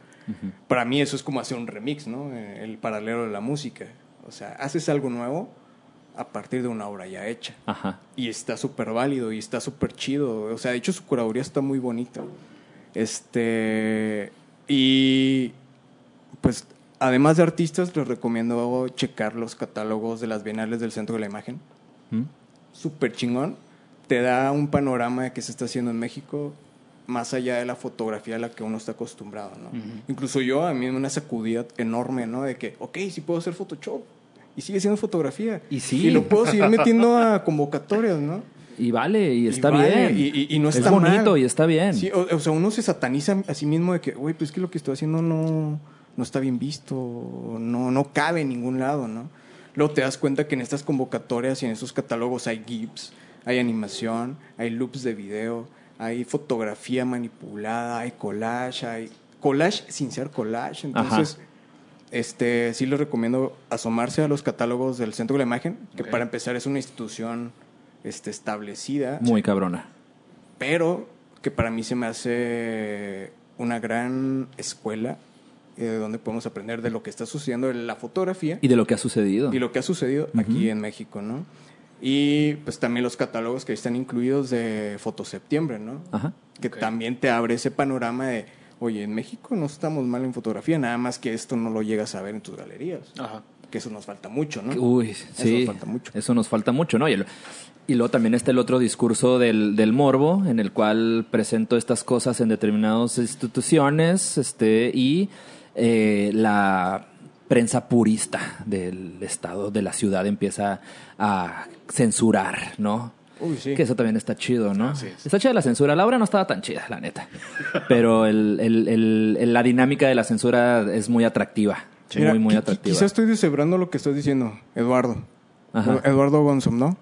Speaker 3: Para mí eso es como hacer un remix, ¿no? Eh, El paralelo de la música. O sea, haces algo nuevo a partir de una obra ya hecha.
Speaker 2: Ajá.
Speaker 3: Y está súper válido y está súper chido. O sea, de hecho su curaduría está muy bonita. Este. Y. Pues, además de artistas, les recomiendo checar los catálogos de las bienales del Centro de la Imagen.
Speaker 2: ¿Mm?
Speaker 3: Súper chingón. Te da un panorama de qué se está haciendo en México, más allá de la fotografía a la que uno está acostumbrado, ¿no? Incluso yo, a mí me una sacudida enorme, ¿no? De que, ok, sí puedo hacer Photoshop. Y sigue siendo fotografía.
Speaker 2: Y sí.
Speaker 3: Y lo puedo seguir metiendo a convocatorias, ¿no?
Speaker 2: Y vale, y está
Speaker 3: vale,
Speaker 2: bien.
Speaker 3: y- y- y no
Speaker 2: es
Speaker 3: está
Speaker 2: bonito
Speaker 3: mal.
Speaker 2: y está bien.
Speaker 3: Sí, o, o sea, uno se sataniza a sí mismo de que, güey, pues es que lo que estoy haciendo no, no está bien visto, no, no cabe en ningún lado, ¿no? Luego te das cuenta que en estas convocatorias y en esos catálogos hay GIFs, hay animación, hay loops de video, hay fotografía manipulada, hay collage, hay collage sin ser collage. Entonces, este sí les recomiendo asomarse a los catálogos del Centro de la Imagen, que para empezar es una institución este, establecida
Speaker 2: Muy cabrona.
Speaker 3: pero que para mí se me hace una gran escuela eh, donde podemos aprender de lo que está sucediendo en la fotografía
Speaker 2: Y de lo que ha sucedido.
Speaker 3: y lo que ha sucedido aquí en México, ¿no? Y pues también los catálogos que están incluidos de Fotoseptiembre, ¿no?
Speaker 2: Ajá.
Speaker 3: Que también te abre ese panorama de, oye, en México no estamos mal en fotografía, nada más que esto no lo llegas a ver en tus galerías.
Speaker 1: Ajá.
Speaker 3: Que eso nos falta mucho, ¿no?
Speaker 2: Uy, sí.
Speaker 3: nos falta mucho.
Speaker 2: Eso nos falta mucho, ¿no? Y, el- y luego también está el otro discurso del, del morbo, en el cual presento estas cosas en determinadas instituciones, este, y eh, la prensa purista del estado, de la ciudad, empieza a censurar, ¿no?
Speaker 3: Uy, sí.
Speaker 2: Que eso también está chido, ¿no?
Speaker 1: Es.
Speaker 2: Está chida la censura. La obra no estaba tan chida, la neta. Pero el, el- el- el- la dinámica de la censura es muy atractiva.
Speaker 3: Mira,
Speaker 2: muy, muy atractiva.
Speaker 3: Quizás estoy deshebrando lo que estás diciendo, Eduardo.
Speaker 2: Ajá.
Speaker 3: Eduardo Gonzom, ¿no?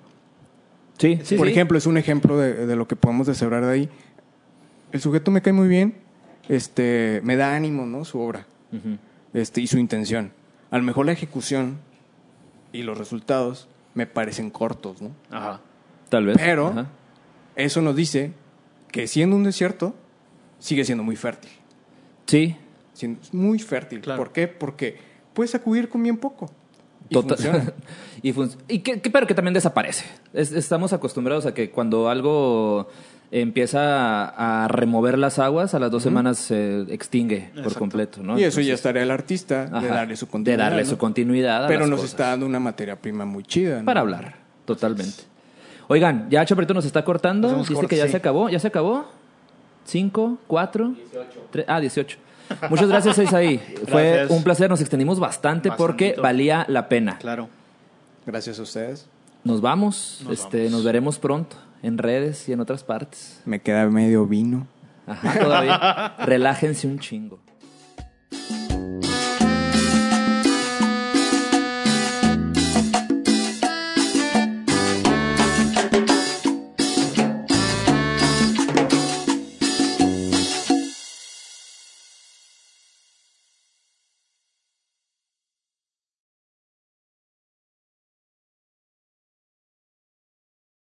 Speaker 2: Sí, sí,
Speaker 3: Por
Speaker 2: sí.
Speaker 3: ejemplo, es un ejemplo de, de lo que podemos deshebrar de ahí. El sujeto me cae muy bien, este, me da ánimo, ¿no? Su obra, este, y su intención. A lo mejor la ejecución y los resultados me parecen cortos, ¿no?
Speaker 1: Ajá.
Speaker 2: Tal vez.
Speaker 3: Pero
Speaker 2: Ajá.
Speaker 3: eso nos dice que siendo un desierto, sigue siendo muy fértil.
Speaker 2: Sí.
Speaker 3: Siendo muy fértil.
Speaker 1: Claro.
Speaker 3: ¿Por qué? Porque puedes acudir con bien poco. Y
Speaker 2: Total-
Speaker 3: funciona.
Speaker 2: y, fun- y que, que- pero que también desaparece. Es- estamos acostumbrados a que cuando algo empieza a, a remover las aguas, a las dos semanas se extingue por completo, ¿no?
Speaker 3: y eso ya
Speaker 2: Entonces,
Speaker 3: es tarea del artista, de darle su
Speaker 2: de
Speaker 3: continuidad.
Speaker 2: darle
Speaker 3: ¿no?
Speaker 2: su continuidad a
Speaker 3: Pero
Speaker 2: las
Speaker 3: nos
Speaker 2: cosas.
Speaker 3: está dando una materia prima muy chida. ¿no?
Speaker 2: Para hablar, totalmente. Oigan, ya Chaparrito nos está cortando. Dice
Speaker 1: corte,
Speaker 2: que ya
Speaker 1: sí.
Speaker 2: se acabó. ¿Ya se acabó? ¿Cinco? ¿Cuatro? Tres- ah, dieciocho. Muchas gracias, Isaí. Fue un placer. Nos extendimos bastante porque valía la pena.
Speaker 1: Claro.
Speaker 3: Gracias a ustedes.
Speaker 2: Nos vamos.
Speaker 1: Nos
Speaker 2: este,
Speaker 1: vamos.
Speaker 2: Nos veremos pronto en redes y en otras partes.
Speaker 3: Me queda medio vino.
Speaker 2: Ajá, todavía. Relájense un chingo.